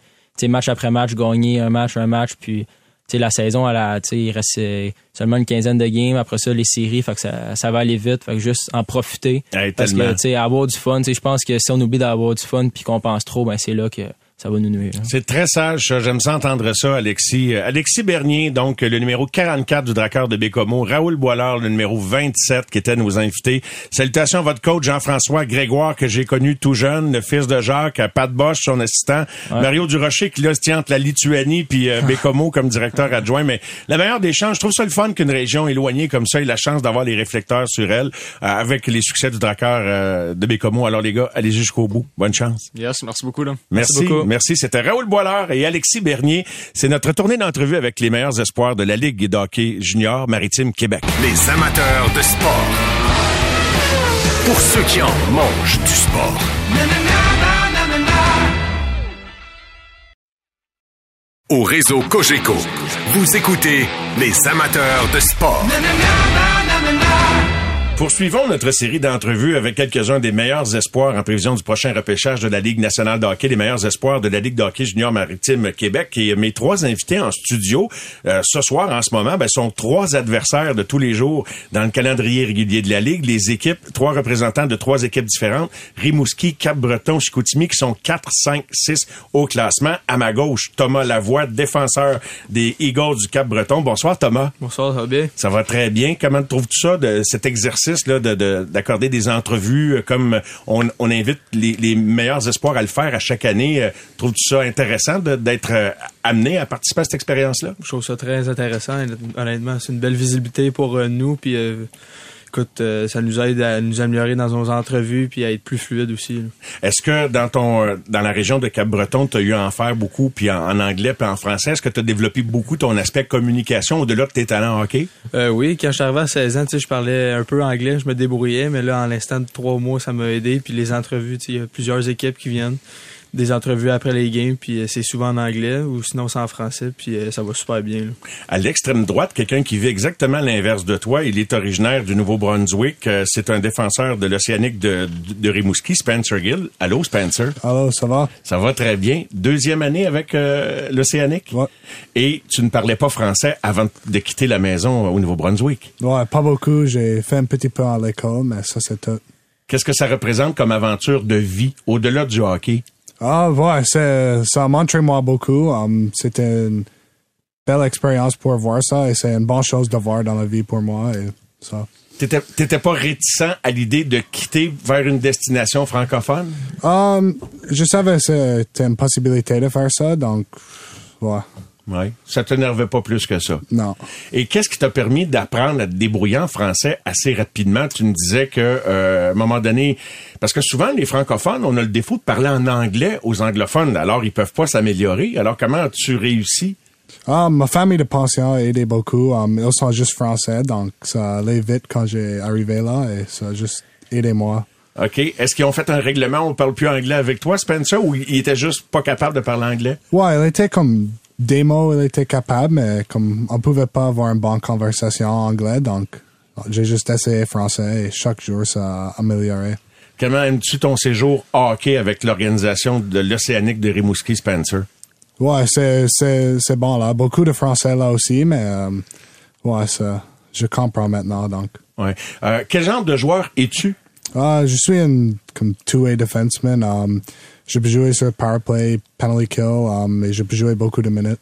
match après match, gagner un match, un match, puis la saison, elle a, il reste euh, seulement une quinzaine de games. Après ça, les séries, fait que ça, ça va aller vite. Fait que juste en profiter. parce que, tu avoir du fun, je pense que si on oublie d'avoir du fun puis qu'on pense trop, ben c'est là que ça va nous nuire. Hein. C'est très sage, J'aime ça entendre ça, Alexis. Euh, Alexis Bernier, donc le numéro 44 du Drakkar de Bécomo. Raoul Boilard, le numéro 27, qui était nos invités. Salutations à votre coach Jean-François Grégoire, que j'ai connu tout jeune, le fils de Jacques, Pat Bosch, son assistant. Mario Durocher, qui là se tient entre la Lituanie puis euh, [LAUGHS] Bécomo comme directeur adjoint. Mais la meilleure des chances, je trouve ça le fun qu'une région éloignée comme ça ait la chance d'avoir les réflecteurs sur elle, euh, avec les succès du Drakkar de Bécomo. Alors les gars, allez jusqu'au bout. Bonne chance. Yes, merci beaucoup. Là. Merci, merci beaucoup. Merci, c'était Raoul Boilard et Alexis Bernier. C'est notre tournée d'entrevue avec les meilleurs espoirs de la Ligue d'hockey junior maritime Québec. Les amateurs de sport. Pour ceux qui en mangent du sport. Au réseau Cogeco, vous écoutez les amateurs de sport. Poursuivons notre série d'entrevues avec quelques-uns des meilleurs espoirs en prévision du prochain repêchage de la Ligue nationale de hockey, les meilleurs espoirs de la Ligue de hockey junior maritime Québec. Et mes trois invités en studio euh, ce soir, en ce moment, ben, sont trois adversaires de tous les jours dans le calendrier régulier de la Ligue. Les équipes, trois représentants de trois équipes différentes, Rimouski, Cap-Breton, Chicoutimi, qui sont 4, 5, 6 au classement. À ma gauche, Thomas Lavoie, défenseur des Eagles du Cap-Breton. Bonsoir Thomas. Bonsoir, ça va bien? Ça va très bien. Comment trouves-tu ça, de cet exercice d'accorder des entrevues euh, comme on, invite les, meilleurs espoirs à le faire à chaque année. Euh, trouves-tu ça intéressant d'être euh, amené à participer à cette expérience-là? Je trouve ça très intéressant. Honnêtement, c'est une belle visibilité pour nous. Puis écoute, euh, ça nous aide à nous améliorer dans nos entrevues puis à être plus fluide aussi. Est-ce que dans ton euh, dans la région de Cap-Breton, tu as eu à en faire beaucoup puis en, anglais puis en français, est-ce que tu as développé beaucoup ton aspect communication au-delà de tes talents hockey? Euh, oui, quand je suis arrivé à 16 ans, tu sais, je parlais un peu anglais, je me débrouillais, mais là en l'instant de trois mois, ça m'a aidé puis les entrevues, tu sais, il y a plusieurs équipes qui viennent des entrevues après les games, puis euh, c'est souvent en anglais ou sinon c'est en français, puis euh, ça va super bien. À l'extrême droite, quelqu'un qui vit exactement l'inverse de toi, il est originaire du Nouveau-Brunswick. Euh, c'est un défenseur de l'Océanique de, de, Rimouski, Spencer Gill. Allô, Spencer? Allô, ça va? Ça va très bien. Deuxième année avec l'Océanique? Ouais. Et tu ne parlais pas français avant de quitter la maison au Nouveau-Brunswick? Ouais, pas beaucoup. J'ai fait un petit peu à l'école, mais ça, c'est tout. Qu'est-ce que ça représente comme aventure de vie au-delà du hockey? Ah, ouais, ça m'a entraîné moi beaucoup. Um, c'était une belle expérience pour voir ça et c'est une bonne chose de voir dans la vie pour moi. Et ça. T'étais pas réticent à l'idée de quitter vers une destination francophone? Um, je savais que c'était une possibilité de faire ça, donc, ouais. Oui. Ça t'énervait pas plus que ça. Non. Et qu'est-ce qui t'a permis d'apprendre à te débrouiller en français assez rapidement? Tu me disais que, euh, à un moment donné, parce que souvent, les francophones, on a le défaut de parler en anglais aux anglophones. Alors, ils peuvent pas s'améliorer. Alors, comment as-tu réussi? Ah, ma famille de pension a aidé beaucoup. Um, ils sont juste français, donc ça allait vite quand j'ai arrivé là et ça a juste aidé moi. OK. Est-ce qu'ils ont fait un règlement, on parle plus anglais avec toi, Spencer, ou il était juste pas capable de parler anglais? Ouais, il était comme démo, il était capable, mais comme on pouvait pas avoir une bonne conversation en anglais, donc j'ai juste essayé français et chaque jour ça a amélioré. Comment aimes-tu ton séjour hockey avec l'organisation de l'Océanique de Rimouski Spencer? Ouais, c'est, c'est, c'est bon là. Beaucoup de Français là aussi, mais euh, ouais, ça, je comprends maintenant donc. Ouais. Euh, quel genre de joueur es-tu? Ah, je suis un comme two-way defenseman. Um, je peux jouer sur power play, penalty kill, um, et je peux jouer beaucoup de minutes.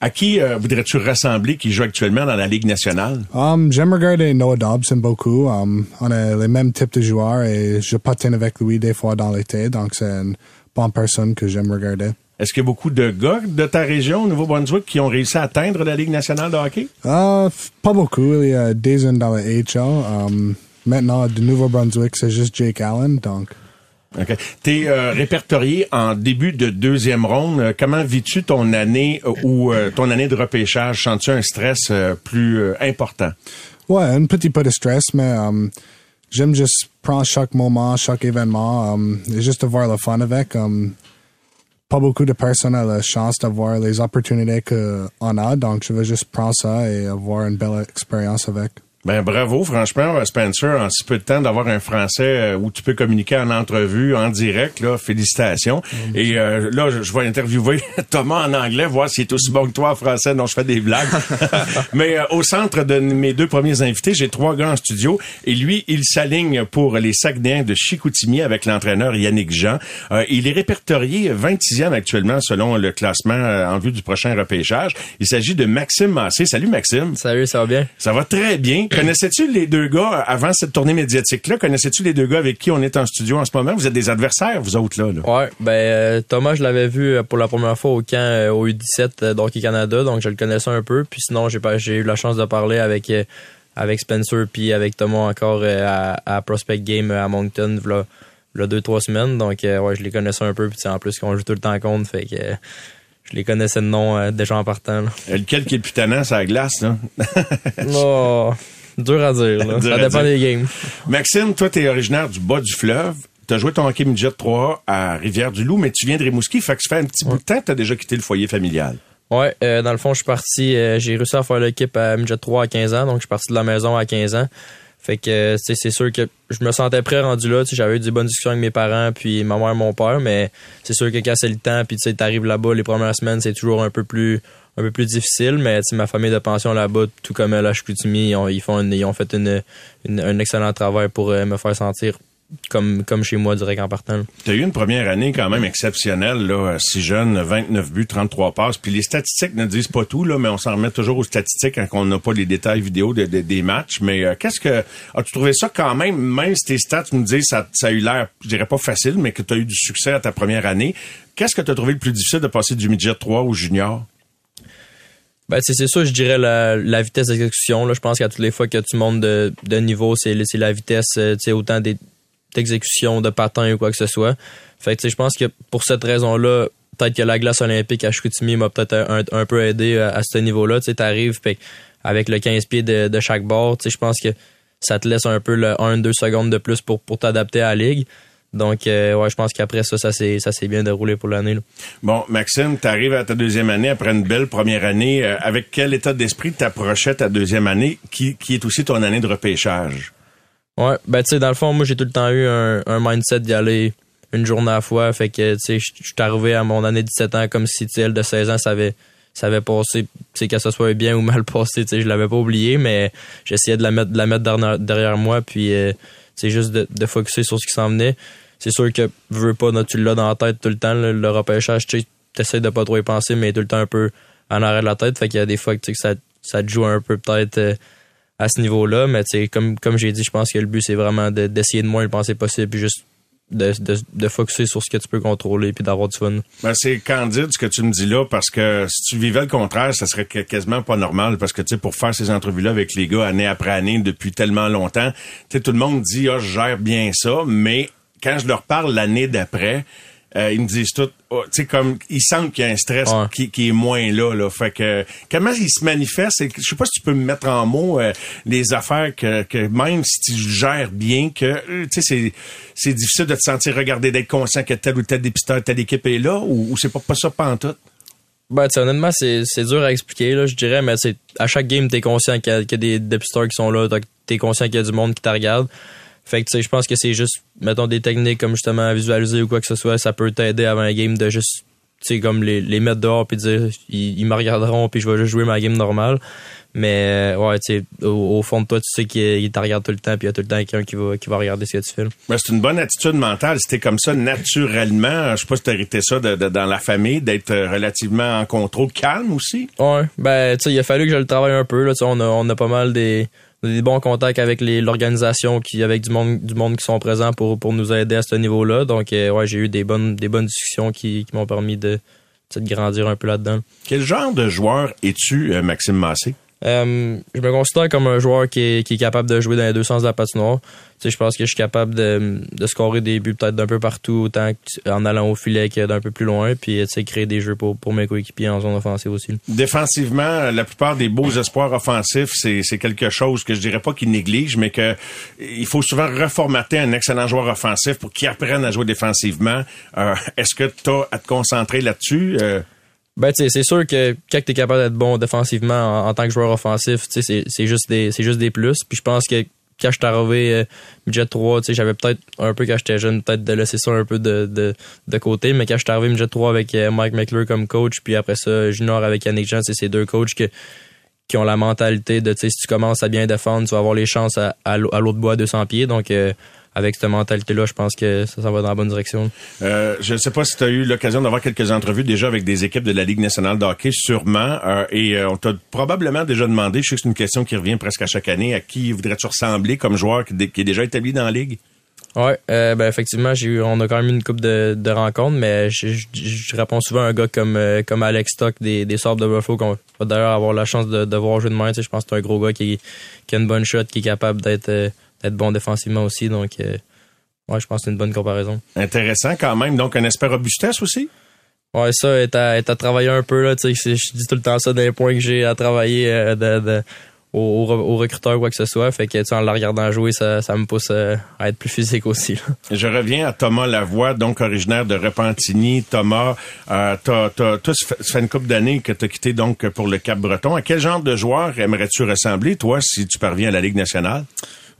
À qui euh, voudrais-tu ressembler qui joue actuellement dans la Ligue nationale? Um, j'aime regarder Noah Dobson beaucoup. Um, on a les mêmes types de joueurs et je patine avec lui des fois dans l'été, donc c'est une bonne personne que j'aime regarder. Est-ce qu'il y a beaucoup de gars de ta région, au Nouveau-Brunswick, qui ont réussi à atteindre la Ligue nationale de hockey? Uh, pas beaucoup. Il y a des uns dans la HL. Um, maintenant, de Nouveau-Brunswick, c'est juste Jake Allen, donc... OK. T'es euh, répertorié en début de deuxième ronde. Euh, comment vis-tu ton année euh, ou ton année de repêchage? Sens-tu un stress plus important? Ouais, un petit peu de stress, mais j'aime juste prendre chaque moment, chaque événement, et juste avoir le fun avec. Pas beaucoup de personnes ont la chance d'avoir les opportunités qu'on a, donc je veux juste prendre ça et avoir une belle expérience avec. Ben bravo, franchement, Spencer, en si peu de temps d'avoir un français euh, où tu peux communiquer en entrevue, en direct, là, félicitations. Et euh, là, je, je vais interviewer [LAUGHS] Thomas en anglais, voir s'il est aussi bon que toi en français. Non, je fais des blagues. [LAUGHS] [LAUGHS] Mais euh, au centre de mes deux premiers invités, j'ai trois gars en studio, et lui, il s'aligne pour les Saguenayens de Chicoutimi avec l'entraîneur Yannick Jean. Euh, il est répertorié 26e actuellement selon le classement euh, en vue du prochain repêchage. Il s'agit de Maxime Massé. Salut Maxime. Salut, ça va bien? Ça va très bien. Connaissais-tu les deux gars avant cette tournée médiatique-là? Connaissais-tu les deux gars avec qui on est en studio en ce moment? Vous êtes des adversaires, vous autres, là? là? Ouais, ben euh, Thomas, je l'avais vu euh, pour la première fois au camp euh, au U17 euh, d'Hockey Canada, donc je le connaissais un peu. Puis sinon, j'ai pas j'ai eu la chance de parler avec euh, avec Spencer puis avec Thomas encore euh, à, à Prospect Game à Moncton v'là, v'là deux trois semaines. Donc euh, ouais, je les connaissais un peu. Puis en plus qu'on joue tout le temps contre, fait que euh, je les connaissais de nom euh, déjà en partant. Là. Euh, Lequel qui est le plus tannant, c'est la glace, là? [LAUGHS] Oh, dur à dire. Là. [LAUGHS] Dur Ça à dépend dire. des games. Maxime, toi, t'es originaire du bas du fleuve. T'as joué ton hockey midget 3 à Rivière-du-Loup, mais tu viens de Rimouski, fait que ça fait un petit bout de temps que t'as déjà quitté le foyer familial. Ouais, euh, dans le fond, je suis parti, euh, j'ai réussi à faire l'équipe à Midget 3 à 15 ans, donc je suis parti de la maison à 15 ans. Fait que, tu sais, c'est sûr que je me sentais prêt rendu là, tu sais, j'avais eu des bonnes discussions avec mes parents, puis ma mère, mon père, mais c'est sûr que quand c'est le temps, puis tu sais, t'arrives là-bas, les premières semaines, c'est toujours un peu plus un peu plus difficile, mais tu ma famille de pension là-bas, tout comme à Chicoutimi, ils ont, ils font une- ils ont fait une, une- un excellent travail pour euh, me faire sentir comme, comme chez moi direct en partant. là. T'as eu une première année quand même exceptionnelle, là, si jeune, 29 buts, 33 passes. Puis les statistiques ne disent pas tout, là, mais on s'en remet toujours aux statistiques quand on n'a pas les détails vidéo de- de- des matchs. Mais euh, qu'est-ce que as-tu trouvé ça quand même, même si tes stats me disent ça, ça a eu l'air, je dirais pas facile, mais que tu as eu du succès à ta première année. Qu'est-ce que tu as trouvé le plus difficile de passer du midget 3 au junior? Ben, c'est ça, je dirais la, la vitesse d'exécution. Je pense qu'à toutes les fois que tu montes de, de niveau, c'est la vitesse, euh, autant d'exécution, de patin ou quoi que ce soit. Fait que, je pense que pour cette raison-là, peut-être que la glace olympique à Chicoutimi m'a peut-être un, un peu aidé à, à ce niveau-là. Tu que avec le 15 pieds de, de chaque bord, je pense que ça te laisse un peu le 1-2 secondes de plus pour, pour t'adapter à la ligue. Donc, euh, ouais, je pense qu'après ça, ça s'est ça s'est bien déroulé pour l'année. là. Bon, Maxime, tu arrives à ta deuxième année après une belle première année. Euh, avec quel état d'esprit t'approchais ta deuxième année, qui, qui est aussi ton année de repêchage? Ouais, ben tu sais, dans le fond, moi j'ai tout le temps eu un, un mindset d'y aller une journée à la fois. Fait que tu sais, je suis arrivé à mon année de 17 ans comme si elle de 16 ans, ça avait, ça avait passé, sais, que ce soit bien ou mal [LAUGHS] passé, tu sais, je l'avais pas oublié, mais j'essayais de la mettre, de la mettre derrière, derrière moi, puis euh, c'est juste de, de focuser sur ce qui s'en venait. C'est sûr que veux pas, là, tu l'as dans la tête tout le temps, le, le repêchage, tu sais, t'essaies de pas trop y penser, mais tout le temps un peu en arrière de la tête. Fait qu'il y a des fois que que ça, ça te joue un peu peut-être. euh, à ce niveau-là, mais comme, comme j'ai dit, je pense que le but, c'est vraiment de- d'essayer de moins le penser possible, puis juste de, de, de focuser sur ce que tu peux contrôler, puis d'avoir du fun. Ben, c'est candide ce que tu me dis là, parce que si tu vivais le contraire, ça serait quasiment pas normal, parce que tu sais, pour faire ces entrevues-là avec les gars année après année depuis tellement longtemps, tu sais, tout le monde dit ah je gère bien ça, mais quand je leur parle l'année d'après, euh, ils me disent tout, oh, tu sais comme ils sentent qu'il y a un stress Ouais. qui, qui est moins là, là. Fait que comment il se manifeste et que- Je sais pas si tu peux me mettre en mots euh, les affaires que, que même si tu gères bien, que euh, tu sais c'est c'est difficile de te sentir regardé, d'être conscient que tel ou tel dépisteur, telle équipe est là, ou, ou c'est pas pas ça pantoute? Ben, tu sais, honnêtement, c'est c'est dur à expliquer, là, je dirais, mais c'est à chaque game, t'es conscient qu'il y, a- qu'il y a des dépisteurs qui sont là, t'es conscient qu'il y a du monde qui te regarde. Fait que tu sais, je pense que c'est juste, mettons, des techniques comme justement visualiser ou quoi que ce soit, ça peut t'aider avant un game de juste, tu sais, comme les, les mettre dehors puis dire, ils, ils me regarderont puis je vais juste jouer ma game normale. Mais euh, ouais, tu sais, au, au fond de toi, tu sais qu'il te regarde tout le temps puis il y a tout le temps quelqu'un qui va, qui va regarder ce que tu fais. Ben, c'est une bonne attitude mentale. C'était comme ça naturellement. Je sais pas si t'as hérité ça de, de- dans la famille, d'être euh, relativement en contrôle, calme aussi. Ouais, ben tu sais, il a fallu que je le travaille un peu là, tu sais, on a on a pas mal des des bons contacts avec l'organisation qui avec du monde du monde qui sont présents pour pour nous aider à ce niveau-là. Donc euh, ouais, j'ai eu des bonnes des bonnes discussions qui, qui m'ont permis de, de grandir un peu là-dedans. Quel genre de joueur es-tu, euh, Maxime Massé? Euh, je me considère comme un joueur qui est, qui est capable de jouer dans les deux sens de la patinoire. Tu sais, je pense que je suis capable de, de scorer des buts peut-être d'un peu partout, autant que- en allant au filet que d'un peu plus loin, puis tu sais, créer des jeux pour, pour mes coéquipiers en zone offensive aussi. Défensivement, la plupart des beaux espoirs offensifs, c'est c'est quelque chose que je dirais pas qu'ils négligent, mais que il faut souvent reformater un excellent joueur offensif pour qu'il apprenne à jouer défensivement. Euh, Est-ce que tu as à te concentrer là-dessus? Euh, Ben, tu sais, c'est sûr que quand tu es capable d'être bon défensivement en, en tant que joueur offensif, tu sais, c'est- c'est juste des c'est juste des plus. Puis je pense que quand je suis arrivé euh, midget 3, tu sais, j'avais peut-être un peu quand j'étais jeune, peut-être de laisser ça un peu de, de, de côté, mais quand je suis arrivé midget 3 avec euh, Mike McClure comme coach, puis après ça junior avec Yannick Jean, c'est ces deux coachs que qui ont la mentalité de, tu sais, si tu commences à bien défendre, tu vas avoir les chances à, à l'au- à l'autre bois à 200 pieds. Donc, euh, avec cette mentalité-là, je pense que ça s'en va dans la bonne direction. Euh, je ne sais pas si tu as eu l'occasion d'avoir quelques entrevues déjà avec des équipes de la Ligue nationale de hockey, sûrement. Euh, et euh, on t'a probablement déjà demandé, je sais que c'est une question qui revient presque à chaque année, à qui voudrais-tu ressembler comme joueur qui, est déjà établi dans la Ligue? Euh, ben effectivement, j'ai eu, on a quand même eu une coupe de, de rencontres, mais je, je, je réponds souvent à un gars comme comme Alex Stock des, des de Buffalo qu'on va d'ailleurs avoir la chance de, de voir jouer de main. Tu sais, je pense que c'est un gros gars qui, qui a une bonne shot, qui est capable d'être d'être bon défensivement aussi. Donc, euh, ouais, je pense que c'est une bonne comparaison. Intéressant quand même. Donc, un espère robustesse aussi? Ouais, ça est à, est à travailler un peu là. Tu sais, c'est- je dis tout le temps ça des points que j'ai à travailler euh, de, de, au, au, re- au recruteur quoi que ce soit. Fait que tu sais, en la regardant jouer, ça, ça me pousse euh, à être plus physique aussi. là. Je reviens à Thomas Lavoie, donc originaire de Repentigny. Thomas, euh, t'as, ça fait une couple d'années que tu as quitté donc pour le Cap-Breton. À quel genre de joueur aimerais-tu ressembler, toi, si tu parviens à la Ligue nationale?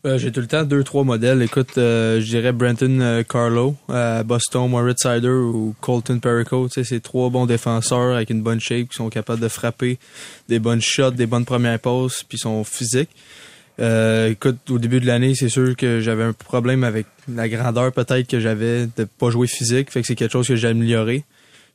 Euh, j'ai tout le temps deux, trois modèles. Écoute, euh, je dirais Brenton euh, Carlo, à Boston, Moritz Sider ou Colton Perico. C'est trois bons défenseurs avec une bonne shape qui sont capables de frapper des bonnes shots, des bonnes premières passes, puis sont physiques. Euh, écoute, au début de l'année, c'est sûr que j'avais un problème avec la grandeur peut-être que j'avais de pas jouer physique. Fait que c'est quelque chose que j'ai amélioré.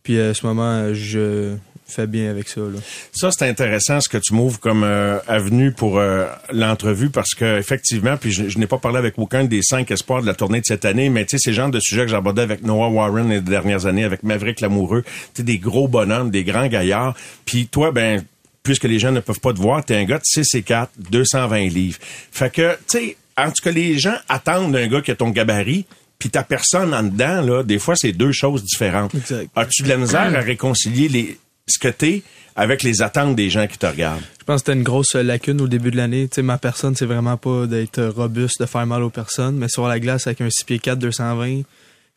Puis à ce moment, je fais bien avec ça. Là. Ça, c'est intéressant ce que tu m'ouvres comme euh, avenue pour euh, l'entrevue parce que effectivement, puis je, n'ai pas parlé avec aucun des cinq espoirs de la tournée de cette année, mais tu sais, c'est le genre de sujet que abordé avec Noah Warren les dernières années, avec Maverick Lamoureux, tu des gros bonhommes, des grands gaillards. Puis toi, ben, puisque les gens ne peuvent pas te voir, t'es un gars de 6 et 4, 220 livres. Fait que, tu sais, en tout cas, les gens attendent d'un gars qui a ton gabarit, puis ta personne en dedans, là, des fois, c'est deux choses différentes. Exact. As-tu de la misère à réconcilier les, ce que t'es avec les attentes des gens qui te regardent? Je pense que c'était une grosse lacune au début de l'année. Tu sais, ma personne, c'est vraiment pas d'être robuste, de faire mal aux personnes, mais sur la glace avec un 6 pieds 4, 220,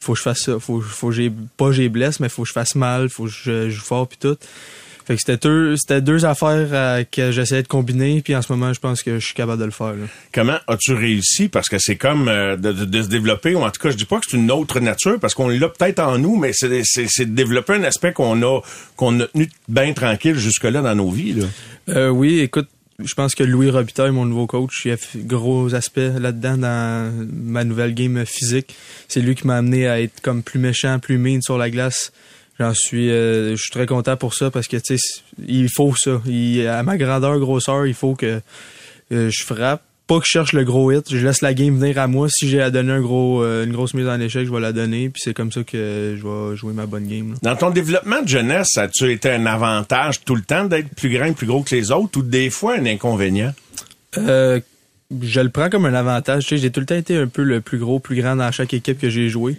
faut que je fasse ça. Faut, faut que j'ai, pas j'ai blesse, mais faut que je fasse mal, faut que je joue fort puis tout. Fait que c'était deux, c'était deux affaires euh, que j'essayais de combiner, puis en ce moment, je pense que je suis capable de le faire. là. Comment as-tu réussi? Parce que c'est comme euh, de, de- de se développer, ou en tout cas, je dis pas que c'est une autre nature, parce qu'on l'a peut-être en nous, mais c'est, c'est, c'est de développer un aspect qu'on a qu'on a tenu bien tranquille jusque-là dans nos vies. Là. Euh, oui, écoute, je pense que Louis Robitaille, mon nouveau coach, il a fait gros aspect là-dedans dans ma nouvelle game physique. C'est lui qui m'a amené à être comme plus méchant, plus mean sur la glace. J'en suis, euh, je suis très content pour ça parce que tu sais, il faut ça. Il, à ma grandeur, grosseur, il faut que euh, je frappe. Pas que je cherche le gros hit, je laisse la game venir à moi. Si j'ai à donner un gros, euh, une grosse mise en échec, je vais la donner. Puis c'est comme ça que je vais jouer ma bonne game. là. Dans ton développement de jeunesse, as-tu été un avantage tout le temps d'être plus grand plus gros que les autres, ou des fois un inconvénient? Euh, je le prends comme un avantage. J'ai tout le temps été un peu le plus gros, plus grand dans chaque équipe que j'ai joué.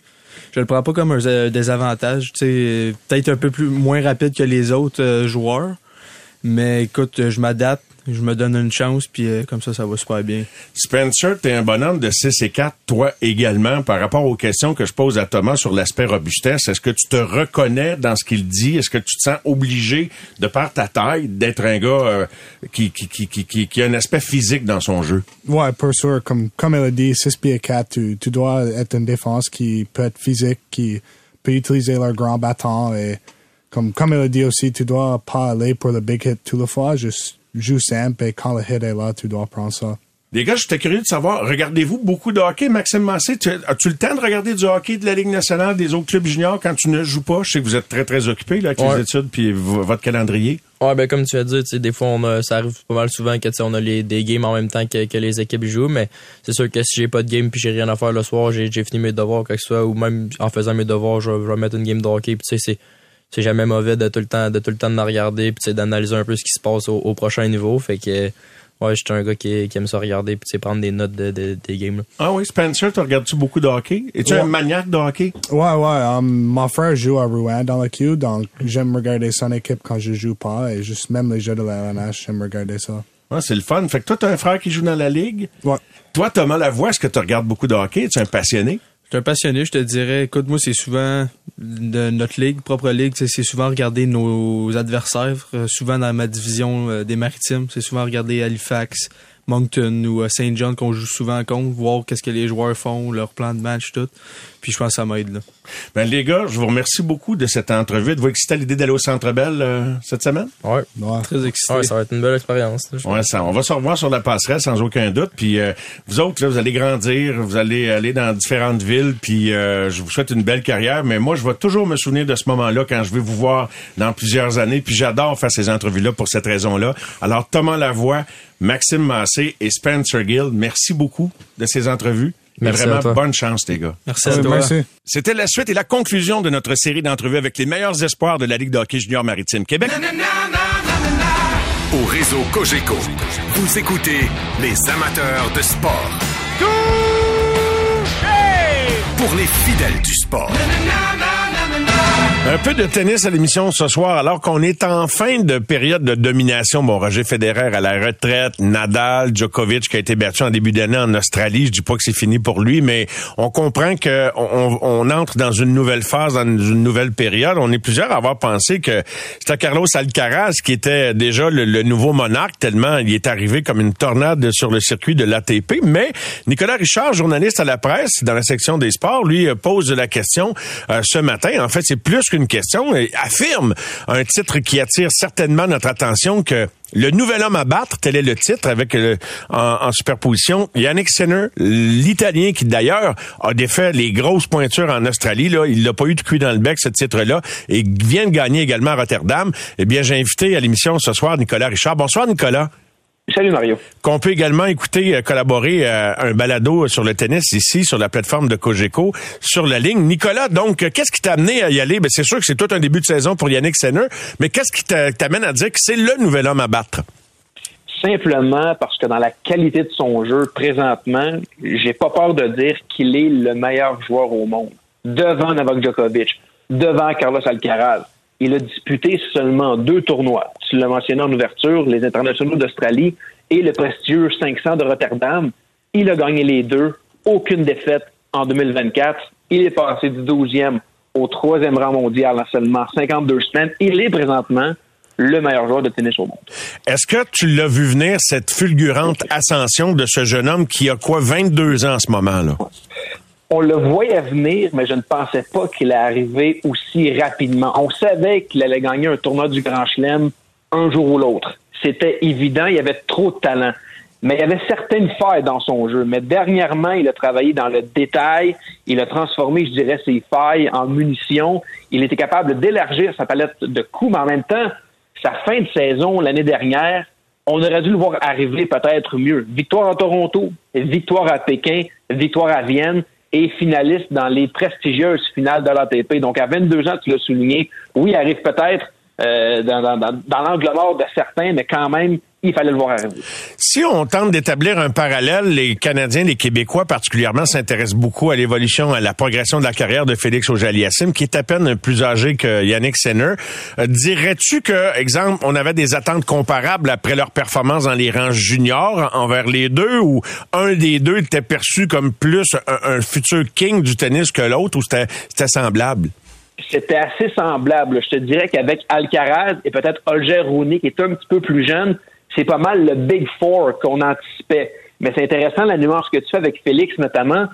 Je le prends pas comme un euh, désavantage. Euh, peut-être un peu plus moins rapide que les autres euh, joueurs. Mais écoute, je m'adapte. Je me donne une chance, puis euh, comme ça, ça va super bien. Spencer, t'es un bonhomme de 6 et 4, toi également, par rapport aux questions que je pose à Thomas sur l'aspect robustesse. Est-ce que tu te reconnais dans ce qu'il dit? Est-ce que tu te sens obligé, de par ta taille, d'être un gars euh, qui, qui, qui, qui, qui a un aspect physique dans son jeu? Ouais, pour sûr. Comme, comme elle a dit, 6 pieds 4, tu, tu dois être une défense qui peut être physique, qui peut utiliser leur grand bâton et comme, comme elle a dit aussi, tu dois pas aller pour le big hit tout le fois, juste joue simple et quand le hit est là, tu dois prendre ça. Les gars, j'étais curieux de savoir, regardez-vous beaucoup de hockey, Maxime Massé? Tu, as-tu le temps de regarder du hockey de la Ligue nationale, des autres clubs juniors quand tu ne joues pas? Je sais que vous êtes très, très occupés là, avec les études puis votre calendrier. Ouais, ben comme tu as dit, des fois on a, ça arrive pas mal souvent que on a les, des games en même temps que, que les équipes jouent, mais c'est sûr que si j'ai pas de game puis j'ai rien à faire le soir, j'ai, fini mes devoirs quoi que ce soit, ou même en faisant mes devoirs, je, vais mettre une game de hockey. Puis c'est c'est jamais mauvais de tout le temps de tout le temps de regarder puis d'analyser un peu ce qui se passe au, au prochain niveau. Fait que Ouais, je suis un gars qui, qui, aime ça regarder puis prendre des notes de, de, des games. Là. Ah oui, Spencer, tu regardes-tu beaucoup de hockey? Es-tu un maniaque de hockey? Ouais, ouais. Um, mon frère joue à Rouen dans le Q, donc j'aime regarder son équipe quand je joue pas et juste même les jeux de la LNH, j'aime regarder ça. Ouais, c'est le fun. Fait que toi, t'as un frère qui joue dans la ligue. Ouais. Toi, Thomas Lavoie, est-ce que tu regardes beaucoup de hockey? Tu es un passionné? Je suis un passionné, je te dirais. Écoute, moi, c'est souvent de notre ligue, propre ligue, c'est souvent regarder nos adversaires, euh, souvent dans ma division euh, des maritimes, c'est souvent regarder Halifax, Moncton ou euh, Saint John qu'on joue souvent contre, voir qu'est-ce que les joueurs font, leur plan de match, tout. Puis je pense que ça m'aide là. Ben les gars, je vous remercie beaucoup de cette entrevue. De vous exciter à l'idée d'aller au Centre Bell euh, cette semaine? Oui, ouais. très excité. ça va être une belle expérience. Ouais, ça, on va se revoir sur la passerelle sans aucun doute. Puis euh, vous autres, là, vous allez grandir, vous allez aller dans différentes villes. Puis je vous souhaite une belle carrière. Mais moi, je vais toujours me souvenir de ce moment-là quand je vais vous voir dans plusieurs années. Puis j'adore faire ces entrevues-là pour cette raison-là. Alors Thomas Lavoie, Maxime Massé et Spencer Gill, merci beaucoup de ces entrevues. Merci vraiment, bonne chance, les gars. Merci à toi. C'était la suite et la conclusion de notre série d'entrevues avec les meilleurs espoirs de la Ligue de hockey junior maritime Québec. Au réseau Cogeco, vous écoutez les amateurs de sport. Pour les fidèles du sport. Un peu de tennis à l'émission ce soir, alors qu'on est en fin de période de domination. Bon, Roger Federer à la retraite, Nadal, Djokovic qui a été battu en début d'année en Australie. Je dis pas que c'est fini pour lui, mais on comprend que on, entre dans une nouvelle phase, dans une nouvelle période. On est plusieurs à avoir pensé que c'était Carlos Alcaraz qui était déjà le, nouveau monarque, tellement il est arrivé comme une tornade sur le circuit de l'ATP. Mais Nicolas Richard, journaliste à la presse dans la section des sports, lui pose la question euh, ce matin. En fait, c'est plus une question affirme un titre qui attire certainement notre attention que le nouvel homme à battre, tel est le titre, avec euh, en, superposition Yannick Sinner, l'Italien qui d'ailleurs a défait les grosses pointures en Australie. Là, il n'a pas eu de cuit dans le bec ce titre-là et vient de gagner également à Rotterdam. Eh bien, j'ai invité à l'émission ce soir Nicolas Richard. Bonsoir Nicolas. Salut Mario. Qu'on peut également écouter, euh, collaborer à euh, un balado sur le tennis ici, sur la plateforme de Cogeco, sur la ligne. Nicolas, donc, euh, qu'est-ce qui t'a amené à y aller? Ben, c'est sûr que c'est tout un début de saison pour Yannick Senner, mais qu'est-ce qui t'amène à dire que c'est le nouvel homme à battre? Simplement parce que dans la qualité de son jeu présentement, j'ai pas peur de dire qu'il est le meilleur joueur au monde. Devant Novak Djokovic, devant Carlos Alcaraz il a disputé seulement deux tournois. Tu l'as mentionné en ouverture, les internationaux d'Australie et le prestigieux 500 de Rotterdam. Il a gagné les deux, aucune défaite en 2024. Il est passé du 12e au troisième rang mondial en seulement 52 semaines. Il est présentement le meilleur joueur de tennis au monde. Est-ce que tu l'as vu venir, cette fulgurante ascension de ce jeune homme qui a quoi, 22 ans en ce moment-là? On le voyait venir, mais je ne pensais pas qu'il allait arriver aussi rapidement. On savait qu'il allait gagner un tournoi du Grand Chelem un jour ou l'autre. C'était évident, il avait trop de talent. Mais il avait certaines failles dans son jeu. Mais dernièrement, il a travaillé dans le détail. Il a transformé, je dirais, ses failles en munitions. Il était capable d'élargir sa palette de coups, mais en même temps, sa fin de saison l'année dernière, on aurait dû le voir arriver peut-être mieux. Victoire à Toronto, victoire à Pékin, victoire à Vienne et finaliste dans les prestigieuses finales de l'ATP. Donc, à 22 ans, tu l'as souligné, oui, il arrive peut-être euh, dans, l'angle mort de certains, mais quand même, il fallait le voir arriver. Si on tente d'établir un parallèle, les Canadiens, les Québécois particulièrement, s'intéressent beaucoup à l'évolution, à la progression de la carrière de Félix Auger-Aliassime, qui est à peine plus âgé que Yannick Senner. Euh, dirais-tu que, exemple, on avait des attentes comparables après leur performance dans les rangs juniors envers les deux, ou un des deux était perçu comme plus un, futur king du tennis que l'autre, ou c'était semblable? C'était assez semblable. Je te dirais qu'avec Alcaraz et peut-être Olger Rooney, qui est un petit peu plus jeune, c'est pas mal le Big Four qu'on anticipait. Mais c'est intéressant la nuance que tu fais avec Félix notamment,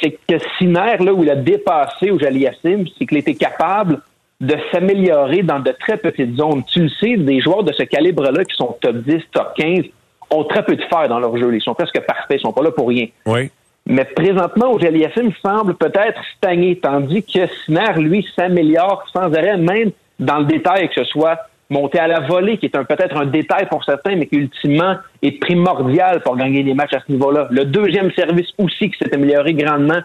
c'est que Sinner, là où il a dépassé au Yassim, c'est qu'il était capable de s'améliorer dans de très petites zones. Tu le sais, des joueurs de ce calibre-là qui sont top 10, top 15, ont très peu de fer dans leur jeu. Ils sont presque parfaits, ils sont pas là pour rien. Oui. Mais présentement, au Yassim semble peut-être stagner, tandis que Sinner, lui, s'améliore sans arrêt, même dans le détail, que ce soit monter à la volée, qui est peut-être un détail pour certains, mais qui ultimement est primordial pour gagner des matchs à ce niveau-là. Le deuxième service aussi qui s'est amélioré grandement,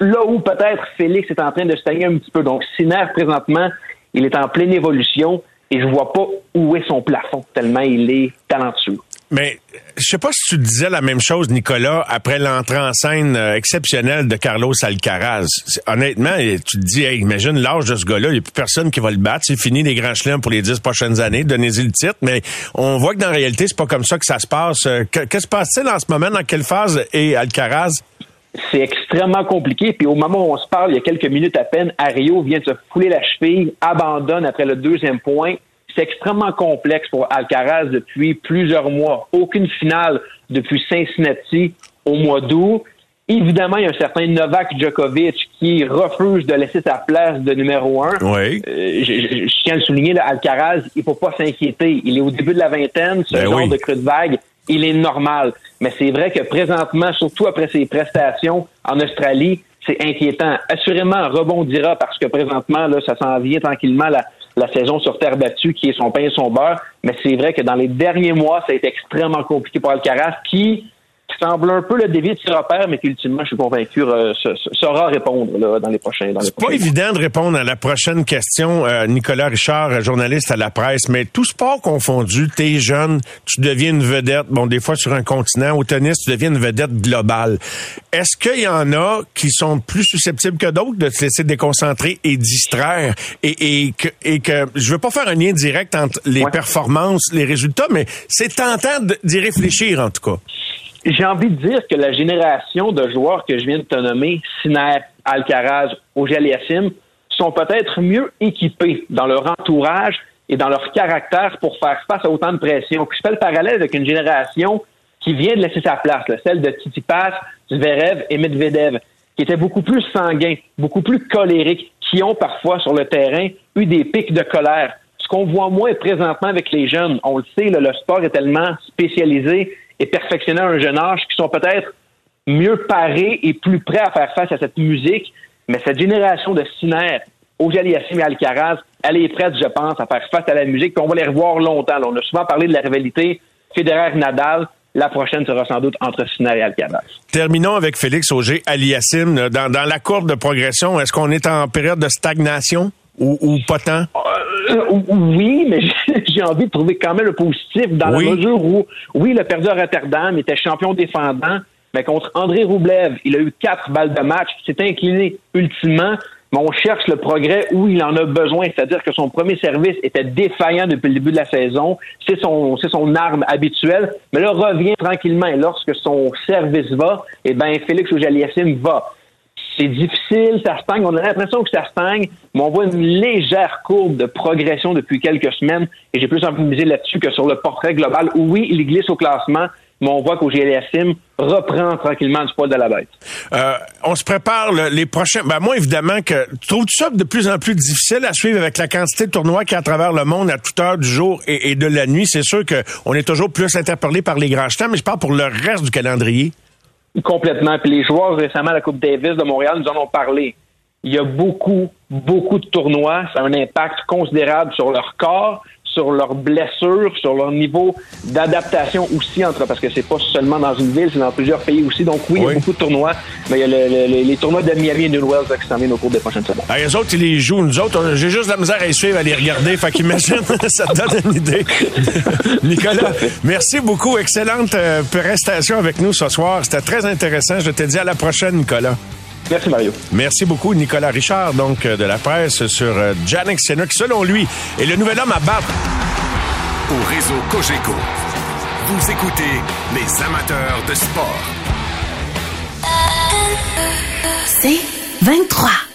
là où peut-être Félix est en train de stagner un petit peu. Donc, Sinner, présentement, il est en pleine évolution et je vois pas où est son plafond, tellement il est talentueux. Mais je sais pas si tu disais la même chose, Nicolas, après l'entrée en scène euh, exceptionnelle de Carlos Alcaraz. Honnêtement, tu te dis, imagine l'âge de ce gars-là, il n'y a plus personne qui va le battre. C'est fini les grands chelems pour les dix prochaines années. Donnez-y le titre. Mais on voit que dans la réalité, c'est pas comme ça que ça se passe. Euh, qu'est-ce qui se passe-t-il en ce moment? Dans quelle phase est Alcaraz? C'est extrêmement compliqué. Puis au moment où on se parle, il y a quelques minutes à peine, Ario vient de se fouler la cheville, abandonne après le deuxième point c'est extrêmement complexe pour Alcaraz depuis plusieurs mois. Aucune finale depuis Cincinnati au mois d'août. Évidemment, il y a un certain Novak Djokovic qui refuse de laisser sa place de numéro un. Oui. Euh, je, tiens à le souligner, là, Alcaraz, il faut pas s'inquiéter. Il est au début de la vingtaine, ce ben genre de creux de vague, il est normal. Mais c'est vrai que présentement, surtout après ses prestations en Australie, c'est inquiétant. Assurément, rebondira parce que présentement, là, ça s'en vient tranquillement. La, la saison sur terre battue qui est son pain et son beurre. Mais c'est vrai que dans les derniers mois, ça a été extrêmement compliqué pour Alcaraz qui semble un peu le dévier de ses repères, mais qui ultimement, je suis convaincu, euh, saura répondre là, dans les prochains. C'est pas évident de répondre à la prochaine question, euh, Nicolas Richard, journaliste à la presse, mais tout sport confondu, t'es jeune, tu deviens une vedette, bon, des fois sur un continent, au tennis, tu deviens une vedette globale. Est-ce qu'il y en a qui sont plus susceptibles que d'autres de se laisser déconcentrer et distraire? Et, et, que, et que je veux pas faire un lien direct entre les performances, les résultats, mais c'est tentant d'y réfléchir en tout cas. J'ai envie de dire que la génération de joueurs que je viens de te nommer, Siner, Alcaraz, Auger sont peut-être mieux équipés dans leur entourage et dans leur caractère pour faire face à autant de pression. je fais le parallèle avec une génération qui vient de laisser sa place, celle de Tsitsipas, Zverev et Medvedev, qui étaient beaucoup plus sanguins, beaucoup plus colériques, qui ont parfois sur le terrain eu des pics de colère. Ce qu'on voit moins présentement avec les jeunes, on le sait, le sport est tellement spécialisé et perfectionner à un jeune âge qui sont peut-être mieux parés et plus prêts à faire face à cette musique. Mais cette génération de Siner, Ojaliassim et Alcaraz, elle est prête, je pense, à faire face à la musique. Puis on va les revoir longtemps. on a souvent parlé de la rivalité Federer-Nadal. La prochaine sera sans doute entre Siner et Alcaraz. Terminons avec Félix Auger Aliassim. Dans, dans la courbe de progression, est-ce qu'on est en période de stagnation ou, ou pas tant? Euh, oui, mais [LAUGHS] j'ai envie de trouver quand même le positif dans la mesure où, oui, le perdu à Rotterdam était champion défendant, mais contre André Roublev, il a eu quatre balles de match, s'est incliné ultimement, mais on cherche le progrès où il en a besoin, c'est-à-dire que son premier service était défaillant depuis le début de la saison, c'est son, c'est son arme habituelle, mais là revient tranquillement et lorsque son service va, eh ben Félix Ojaliasim va c'est difficile, ça stagne. On a l'impression que ça stagne, mais on voit une légère courbe de progression depuis quelques semaines. Et j'ai plus envie de là-dessus que sur le portrait global. Oui, il glisse au classement, mais on voit qu'au GLSM reprend tranquillement du poil de la bête. Euh, on se prépare les prochains. Ben moi, évidemment, que tu trouves ça de plus en plus difficile à suivre avec la quantité de tournois qu'il y a à travers le monde à toute heure du jour et, de la nuit? C'est sûr qu'on est toujours plus interpellé par les grands chemins, mais je parle pour le reste du calendrier. Complètement. Puis les joueurs récemment à la Coupe Davis de Montréal nous en ont parlé. Il y a beaucoup, beaucoup de tournois. Ça a un impact considérable sur leur corps, sur leurs blessures, sur leur niveau d'adaptation aussi entre parce que c'est pas seulement dans une ville, c'est dans plusieurs pays aussi. Donc oui, il y a beaucoup de tournois, mais il y a le- le- les tournois de Miami et New Wells là, qui s'en viennent au cours des prochaines semaines. Ah, les autres, ils les jouent. Nous autres, j'ai juste la misère à les suivre, à les regarder. Fait qu'imagine, [LAUGHS] ça te donne une idée. [LAUGHS] Nicolas, merci beaucoup. Excellente euh, prestation avec nous ce soir. C'était très intéressant. Je te dis à la prochaine, Nicolas. Merci, Mario. Merci beaucoup, Nicolas Richard, donc euh, de la presse sur euh, Jannik Sinner, qui, selon lui, est le nouvel homme à battre. Au réseau Cogeco, vous écoutez les amateurs de sport. C'est 23.